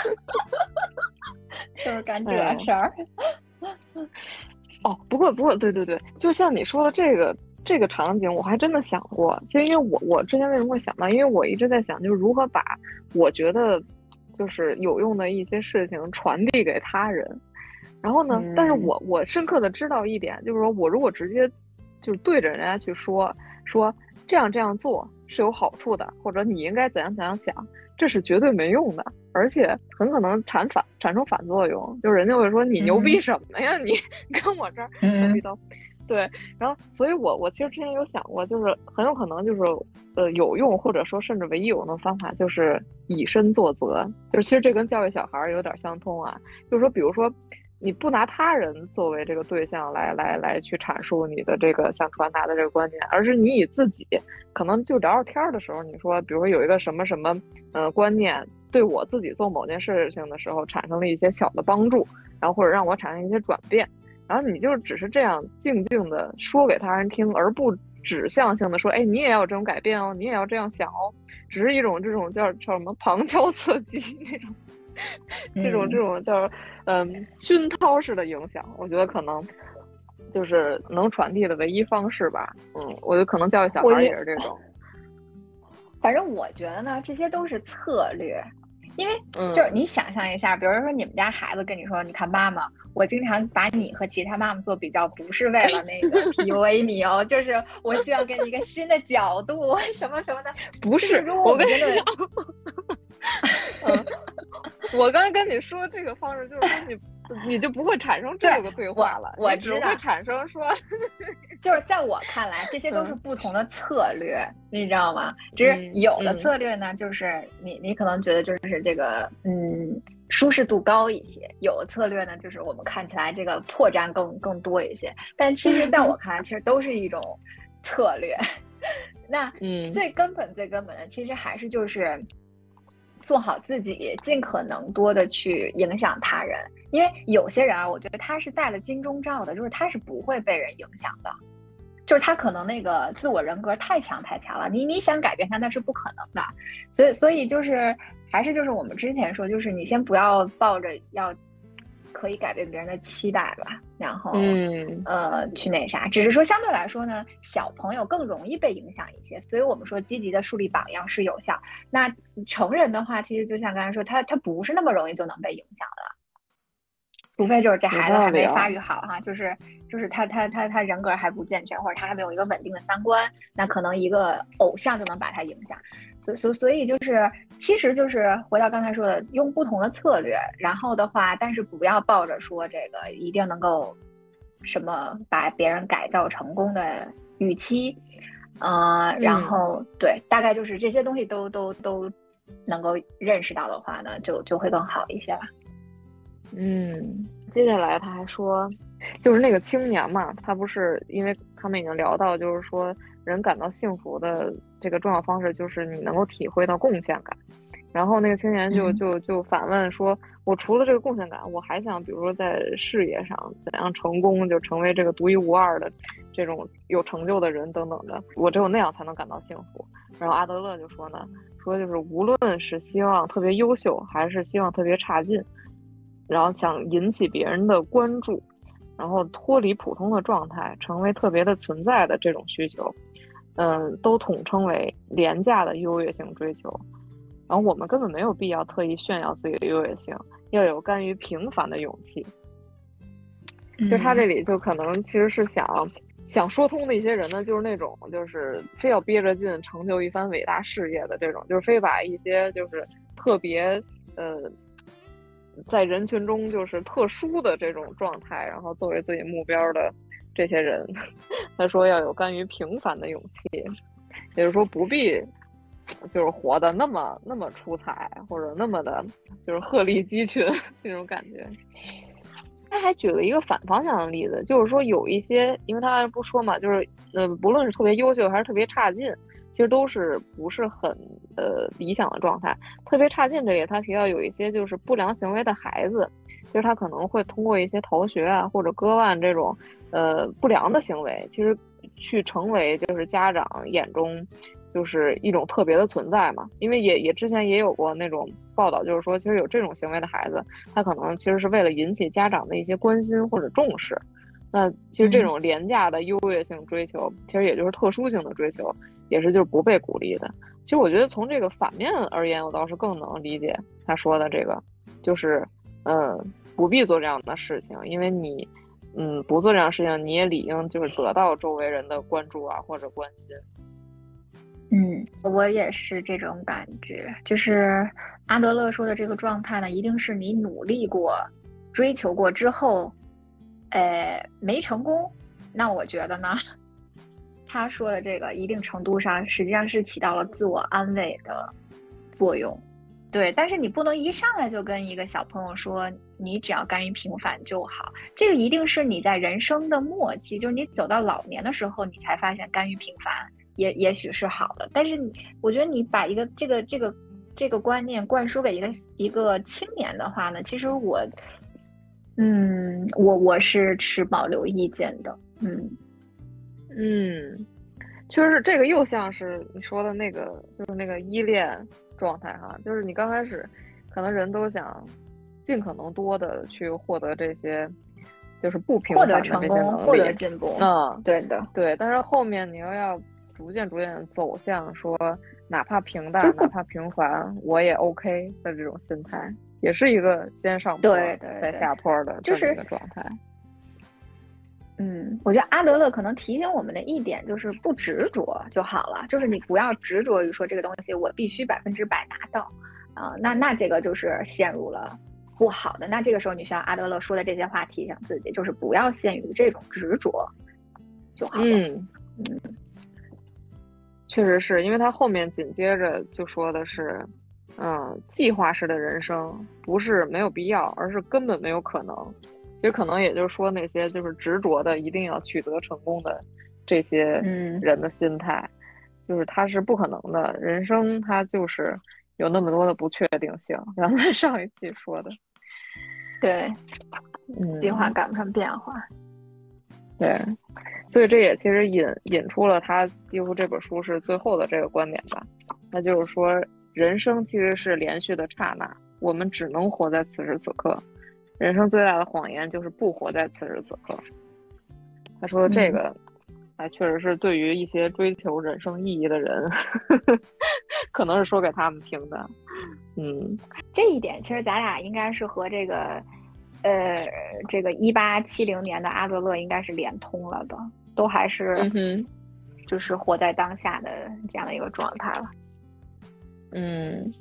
就是干这事儿。哦，不过不过，对对对，就像你说的这个这个场景，我还真的想过，就因为我我之前为什么会想到？因为我一直在想，就是如何把我觉得。就是有用的一些事情传递给他人，然后呢，但是我我深刻的知道一点，就是说我如果直接就是对着人家去说说这样这样做是有好处的，或者你应该怎样怎样想，这是绝对没用的，而且很可能产反产生反作用，就是人家会说你牛逼什么呀，你跟我这儿牛逼。都。对，然后，所以我我其实之前有想过，就是很有可能就是，呃，有用或者说甚至唯一有用的方法就是以身作则，就是其实这跟教育小孩有点相通啊，就是说，比如说，你不拿他人作为这个对象来来来去阐述你的这个想传达的这个观念，而是你以自己可能就聊聊天的时候，你说，比如说有一个什么什么，呃，观念对我自己做某件事情的时候产生了一些小的帮助，然后或者让我产生一些转变。然后你就只是这样静静的说给他人听，而不指向性的说，哎，你也要有这种改变哦，你也要这样想哦，只是一种这种叫叫什么旁敲侧击这种，这种这种叫嗯熏陶式的影响，我觉得可能就是能传递的唯一方式吧。嗯，我觉得可能教育小孩也是这种。反正我觉得呢，这些都是策略。因为就是你想象一下，比如说你们家孩子跟你说，你看妈妈，我经常把你和其他妈妈做比较，不是为了那个 PUA 你哦，就是我需要给你一个新的角度，什么什么的。不是，我跟你说，我刚才跟你说这个方式，就是说你。你就不会产生这个对话了，我只会产生说，就是在我看来，这些都是不同的策略，你知道吗？只是有的策略呢，就是你你可能觉得就是这个嗯舒适度高一些；有的策略呢，就是我们看起来这个破绽更更多一些。但其实在我看来，其实都是一种策略。那嗯，最根本最根本的，其实还是就是做好自己，尽可能多的去影响他人。因为有些人啊，我觉得他是戴了金钟罩的，就是他是不会被人影响的，就是他可能那个自我人格太强太强了，你你想改变他那是不可能的，所以所以就是还是就是我们之前说，就是你先不要抱着要可以改变别人的期待吧，然后嗯呃去那啥，只是说相对来说呢，小朋友更容易被影响一些，所以我们说积极的树立榜样是有效。那成人的话，其实就像刚才说，他他不是那么容易就能被影响的。除非就是这孩子还没发育好哈，就是就是他他他他人格还不健全，或者他还没有一个稳定的三观，那可能一个偶像就能把他影响。所所所以就是，其实就是回到刚才说的，用不同的策略，然后的话，但是不要抱着说这个一定能够什么把别人改造成功的预期，呃，然后对，大概就是这些东西都都都能够认识到的话呢，就就会更好一些了。嗯，接下来他还说，就是那个青年嘛，他不是因为他们已经聊到，就是说人感到幸福的这个重要方式，就是你能够体会到贡献感。然后那个青年就就就反问说，我除了这个贡献感，我还想，比如说在事业上怎样成功，就成为这个独一无二的这种有成就的人等等的，我只有那样才能感到幸福。然后阿德勒就说呢，说就是无论是希望特别优秀，还是希望特别差劲。然后想引起别人的关注，然后脱离普通的状态，成为特别的存在的这种需求，嗯，都统称为廉价的优越性追求。然后我们根本没有必要特意炫耀自己的优越性，要有甘于平凡的勇气。就他这里就可能其实是想想说通的一些人呢，就是那种就是非要憋着劲成就一番伟大事业的这种，就是非把一些就是特别呃。在人群中就是特殊的这种状态，然后作为自己目标的这些人，他说要有甘于平凡的勇气，也就是说不必就是活得那么那么出彩，或者那么的就是鹤立鸡群那种感觉。他还举了一个反方向的例子，就是说有一些，因为他不说嘛，就是呃，不论是特别优秀还是特别差劲，其实都是不是很呃理想的状态。特别差劲这里，他提到有一些就是不良行为的孩子，就是他可能会通过一些逃学啊或者割腕这种呃不良的行为，其实去成为就是家长眼中。就是一种特别的存在嘛，因为也也之前也有过那种报道，就是说其实有这种行为的孩子，他可能其实是为了引起家长的一些关心或者重视。那其实这种廉价的优越性追求，其实也就是特殊性的追求，也是就是不被鼓励的。其实我觉得从这个反面而言，我倒是更能理解他说的这个，就是嗯，不必做这样的事情，因为你嗯不做这样的事情，你也理应就是得到周围人的关注啊或者关心。嗯，我也是这种感觉，就是阿德勒说的这个状态呢，一定是你努力过、追求过之后，呃，没成功。那我觉得呢，他说的这个一定程度上实际上是起到了自我安慰的作用。对，但是你不能一上来就跟一个小朋友说，你只要甘于平凡就好。这个一定是你在人生的末期，就是你走到老年的时候，你才发现甘于平凡。也也许是好的，但是，我觉得你把一个这个这个这个观念灌输给一个一个青年的话呢，其实我，嗯，我我是持保留意见的，嗯嗯，确实是这个又像是你说的那个，就是那个依恋状态哈，就是你刚开始可能人都想尽可能多的去获得这些，就是不平凡的这些能力，获得进步，嗯，对的，对，但是后面你又要。逐渐逐渐走向说，哪怕平淡，哪怕平凡，我也 OK 的这种心态，也是一个先上坡再下坡的就是一个状态。嗯，我觉得阿德勒可能提醒我们的一点就是不执着就好了，就是你不要执着于说这个东西我必须百分之百拿到啊，那那这个就是陷入了不好的。那这个时候你需要阿德勒说的这些话提醒自己，就是不要陷于这种执着就好了。嗯嗯。确实是因为他后面紧接着就说的是，嗯，计划式的人生不是没有必要，而是根本没有可能。其实可能也就是说那些就是执着的一定要取得成功的这些人的心态，就是他是不可能的。人生它就是有那么多的不确定性。原来上一期说的，对，计划赶不上变化。对，所以这也其实引引出了他几乎这本书是最后的这个观点吧，那就是说人生其实是连续的刹那，我们只能活在此时此刻，人生最大的谎言就是不活在此时此刻。他说的这个，哎，确实是对于一些追求人生意义的人，可能是说给他们听的。嗯，这一点其实咱俩应该是和这个。呃，这个一八七零年的阿德勒应该是连通了的，都还是，嗯就是活在当下的这样的一个状态了。嗯，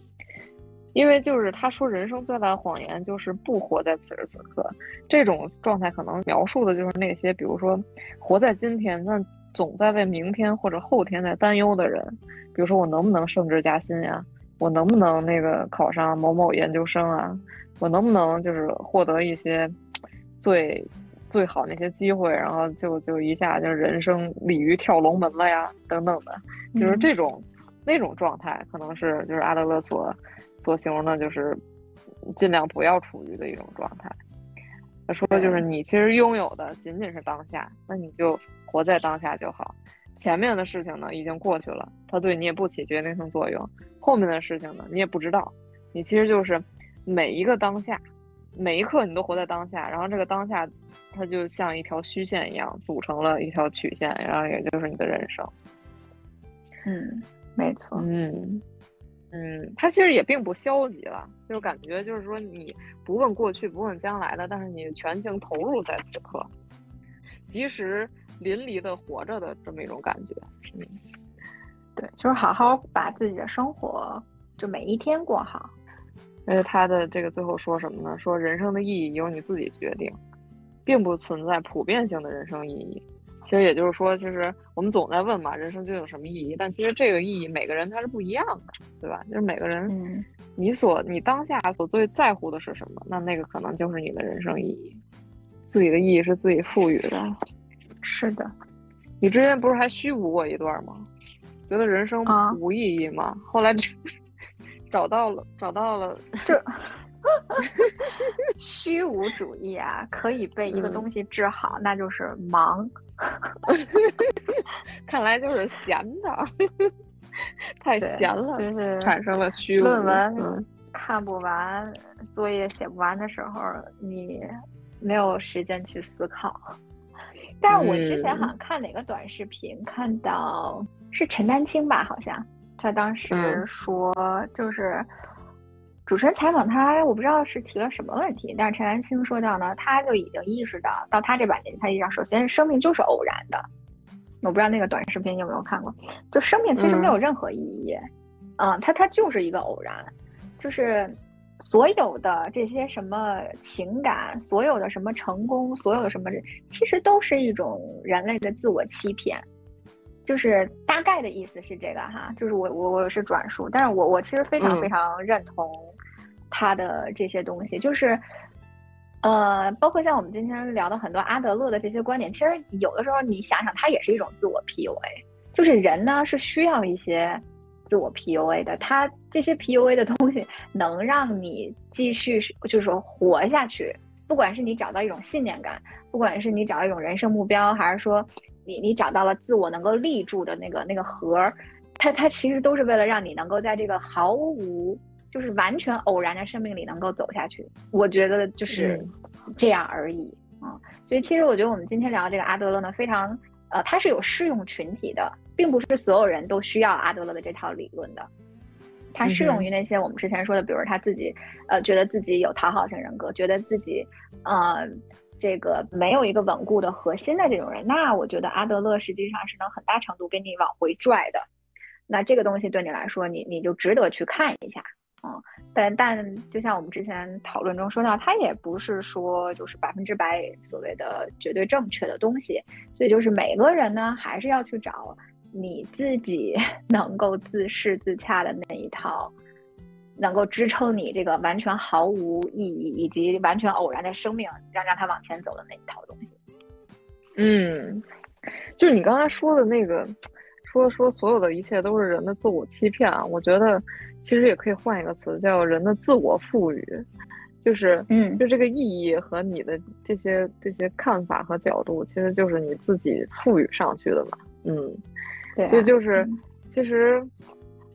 因为就是他说人生最大的谎言就是不活在此时此刻，这种状态可能描述的就是那些，比如说活在今天，那总在为明天或者后天在担忧的人，比如说我能不能升职加薪呀，我能不能那个考上某某研究生啊。我能不能就是获得一些最最好那些机会，然后就就一下就是人生鲤鱼跳龙门了呀，等等的，就是这种那种状态，可能是就是阿德勒所所形容的，就是尽量不要处于的一种状态。他说，就是你其实拥有的仅仅是当下，那你就活在当下就好。前面的事情呢已经过去了，它对你也不起决定性作用。后面的事情呢，你也不知道，你其实就是。每一个当下，每一刻你都活在当下，然后这个当下，它就像一条虚线一样，组成了一条曲线，然后也就是你的人生。嗯，没错。嗯嗯，他其实也并不消极了，就感觉就是说你不问过去，不问将来的，但是你全情投入在此刻，及时淋漓的活着的这么一种感觉。嗯，对，就是好好把自己的生活就每一天过好。而且他的这个最后说什么呢？说人生的意义由你自己决定，并不存在普遍性的人生意义。其实也就是说，就是我们总在问嘛，人生究竟有什么意义？但其实这个意义，每个人他是不一样的，对吧？就是每个人，嗯，你所你当下所最在乎的是什么？那那个可能就是你的人生意义。自己的意义是自己赋予的。是的，你之前不是还虚无过一段吗？觉得人生无意义吗？后来 找到了，找到了，这 虚无主义啊，可以被一个东西治好，那就是忙。看来就是闲的，太闲了，就是产生了虚无。论文看不完，作业写不完的时候，你没有时间去思考。但是我之前好像看哪个短视频，看到是陈丹青吧，好像他当时说，就是主持人采访他，我不知道是提了什么问题，但是陈丹青说到呢，他就已经意识到，到他这把年纪，他意识到，首先生命就是偶然的。我不知道那个短视频你有没有看过，就生命其实没有任何意义，嗯，它它就是一个偶然，就是。所有的这些什么情感，所有的什么成功，所有的什么，其实都是一种人类的自我欺骗。就是大概的意思是这个哈，就是我我我是转述，但是我我其实非常非常认同他的这些东西，就是呃，包括像我们今天聊的很多阿德勒的这些观点，其实有的时候你想想，它也是一种自我 PUA，就是人呢是需要一些。自我 PUA 的，他这些 PUA 的东西能让你继续，就是说活下去。不管是你找到一种信念感，不管是你找到一种人生目标，还是说你你找到了自我能够立住的那个那个核，它它其实都是为了让你能够在这个毫无就是完全偶然的生命里能够走下去。我觉得就是这样而已啊。所以其实我觉得我们今天聊这个阿德勒呢，非常呃，它是有适用群体的。并不是所有人都需要阿德勒的这套理论的，它适用于那些我们之前说的，比如他自己，呃，觉得自己有讨好型人格，觉得自己，呃，这个没有一个稳固的核心的这种人，那我觉得阿德勒实际上是能很大程度给你往回拽的。那这个东西对你来说，你你就值得去看一下，嗯，但但就像我们之前讨论中说到，它也不是说就是百分之百所谓的绝对正确的东西，所以就是每个人呢，还是要去找。你自己 能够自适自洽的那一套，能够支撑你这个完全毫无意义以及完全偶然的生命，让让它往前走的那一套东西。嗯，就是你刚才说的那个，说说所有的一切都是人的自我欺骗啊。我觉得其实也可以换一个词，叫人的自我赋予。就是，嗯，就这个意义和你的这些这些看法和角度，其实就是你自己赋予上去的嘛。嗯。对这就是，其实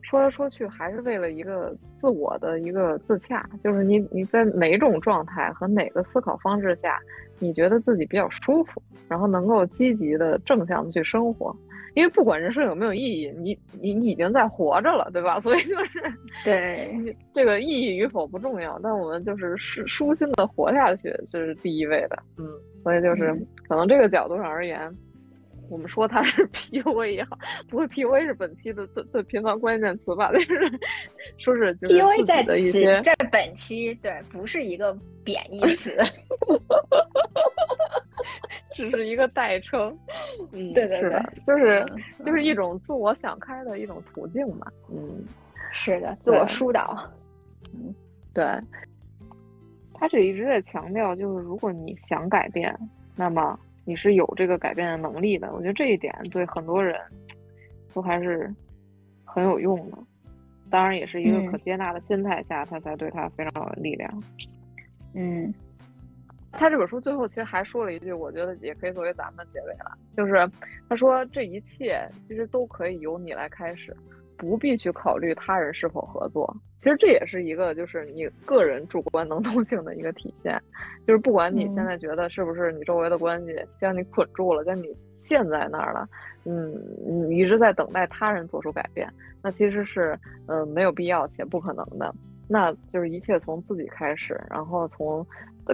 说来说去还是为了一个自我的一个自洽，就是你你在哪种状态和哪个思考方式下，你觉得自己比较舒服，然后能够积极的正向的去生活。因为不管人生有没有意义，你你你已经在活着了，对吧？所以就是对这个意义与否不重要，但我们就是舒舒心的活下去，这是第一位的。嗯，所以就是可能这个角度上而言。我们说它是 PUA 也好，不过 PUA 是本期的最最频繁关键词吧？就是说是 PUA 在的一些在本期对不是一个贬义词，只是一个代称。嗯，对对对，就是就是一种自我想开的一种途径嘛。嗯，是的，自我疏导。嗯，对。他这一直在强调，就是如果你想改变，那么。你是有这个改变的能力的，我觉得这一点对很多人都还是很有用的。当然，也是一个可接纳的心态下，他才对他非常有力量。嗯，他这本书最后其实还说了一句，我觉得也可以作为咱们的结尾了，就是他说这一切其实都可以由你来开始。不必去考虑他人是否合作，其实这也是一个就是你个人主观能动性的一个体现。就是不管你现在觉得是不是你周围的关系将你捆住了，将你陷在那儿了，嗯，你一直在等待他人做出改变，那其实是嗯没有必要且不可能的。那就是一切从自己开始，然后从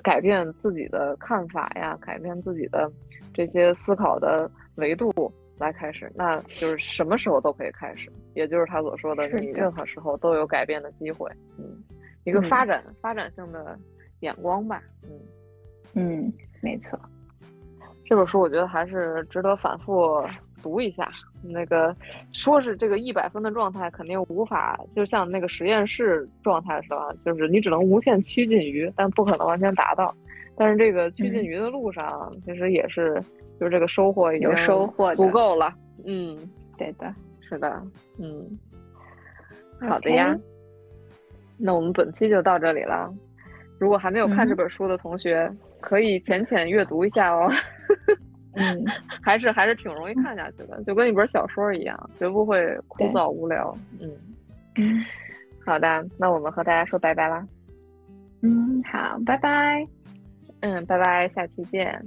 改变自己的看法呀，改变自己的这些思考的维度。来开始，那就是什么时候都可以开始，也就是他所说的，你任何时候都有改变的机会。嗯，一个发展发展性的眼光吧。嗯嗯，没错。这本书我觉得还是值得反复读一下。那个说是这个一百分的状态，肯定无法就像那个实验室状态是吧，就是你只能无限趋近于，但不可能完全达到。但是这个趋近于的路上，其实也是，就是这个收获已经有收获足够了。嗯，对的，是的，嗯，好的呀。那我们本期就到这里了。如果还没有看这本书的同学，可以浅浅阅读一下哦。嗯，还是还是挺容易看下去的，就跟一本小说一样，绝不会枯燥无聊。嗯嗯，好的，那我们和大家说拜拜啦。嗯，好，拜拜。嗯，拜拜，下期见。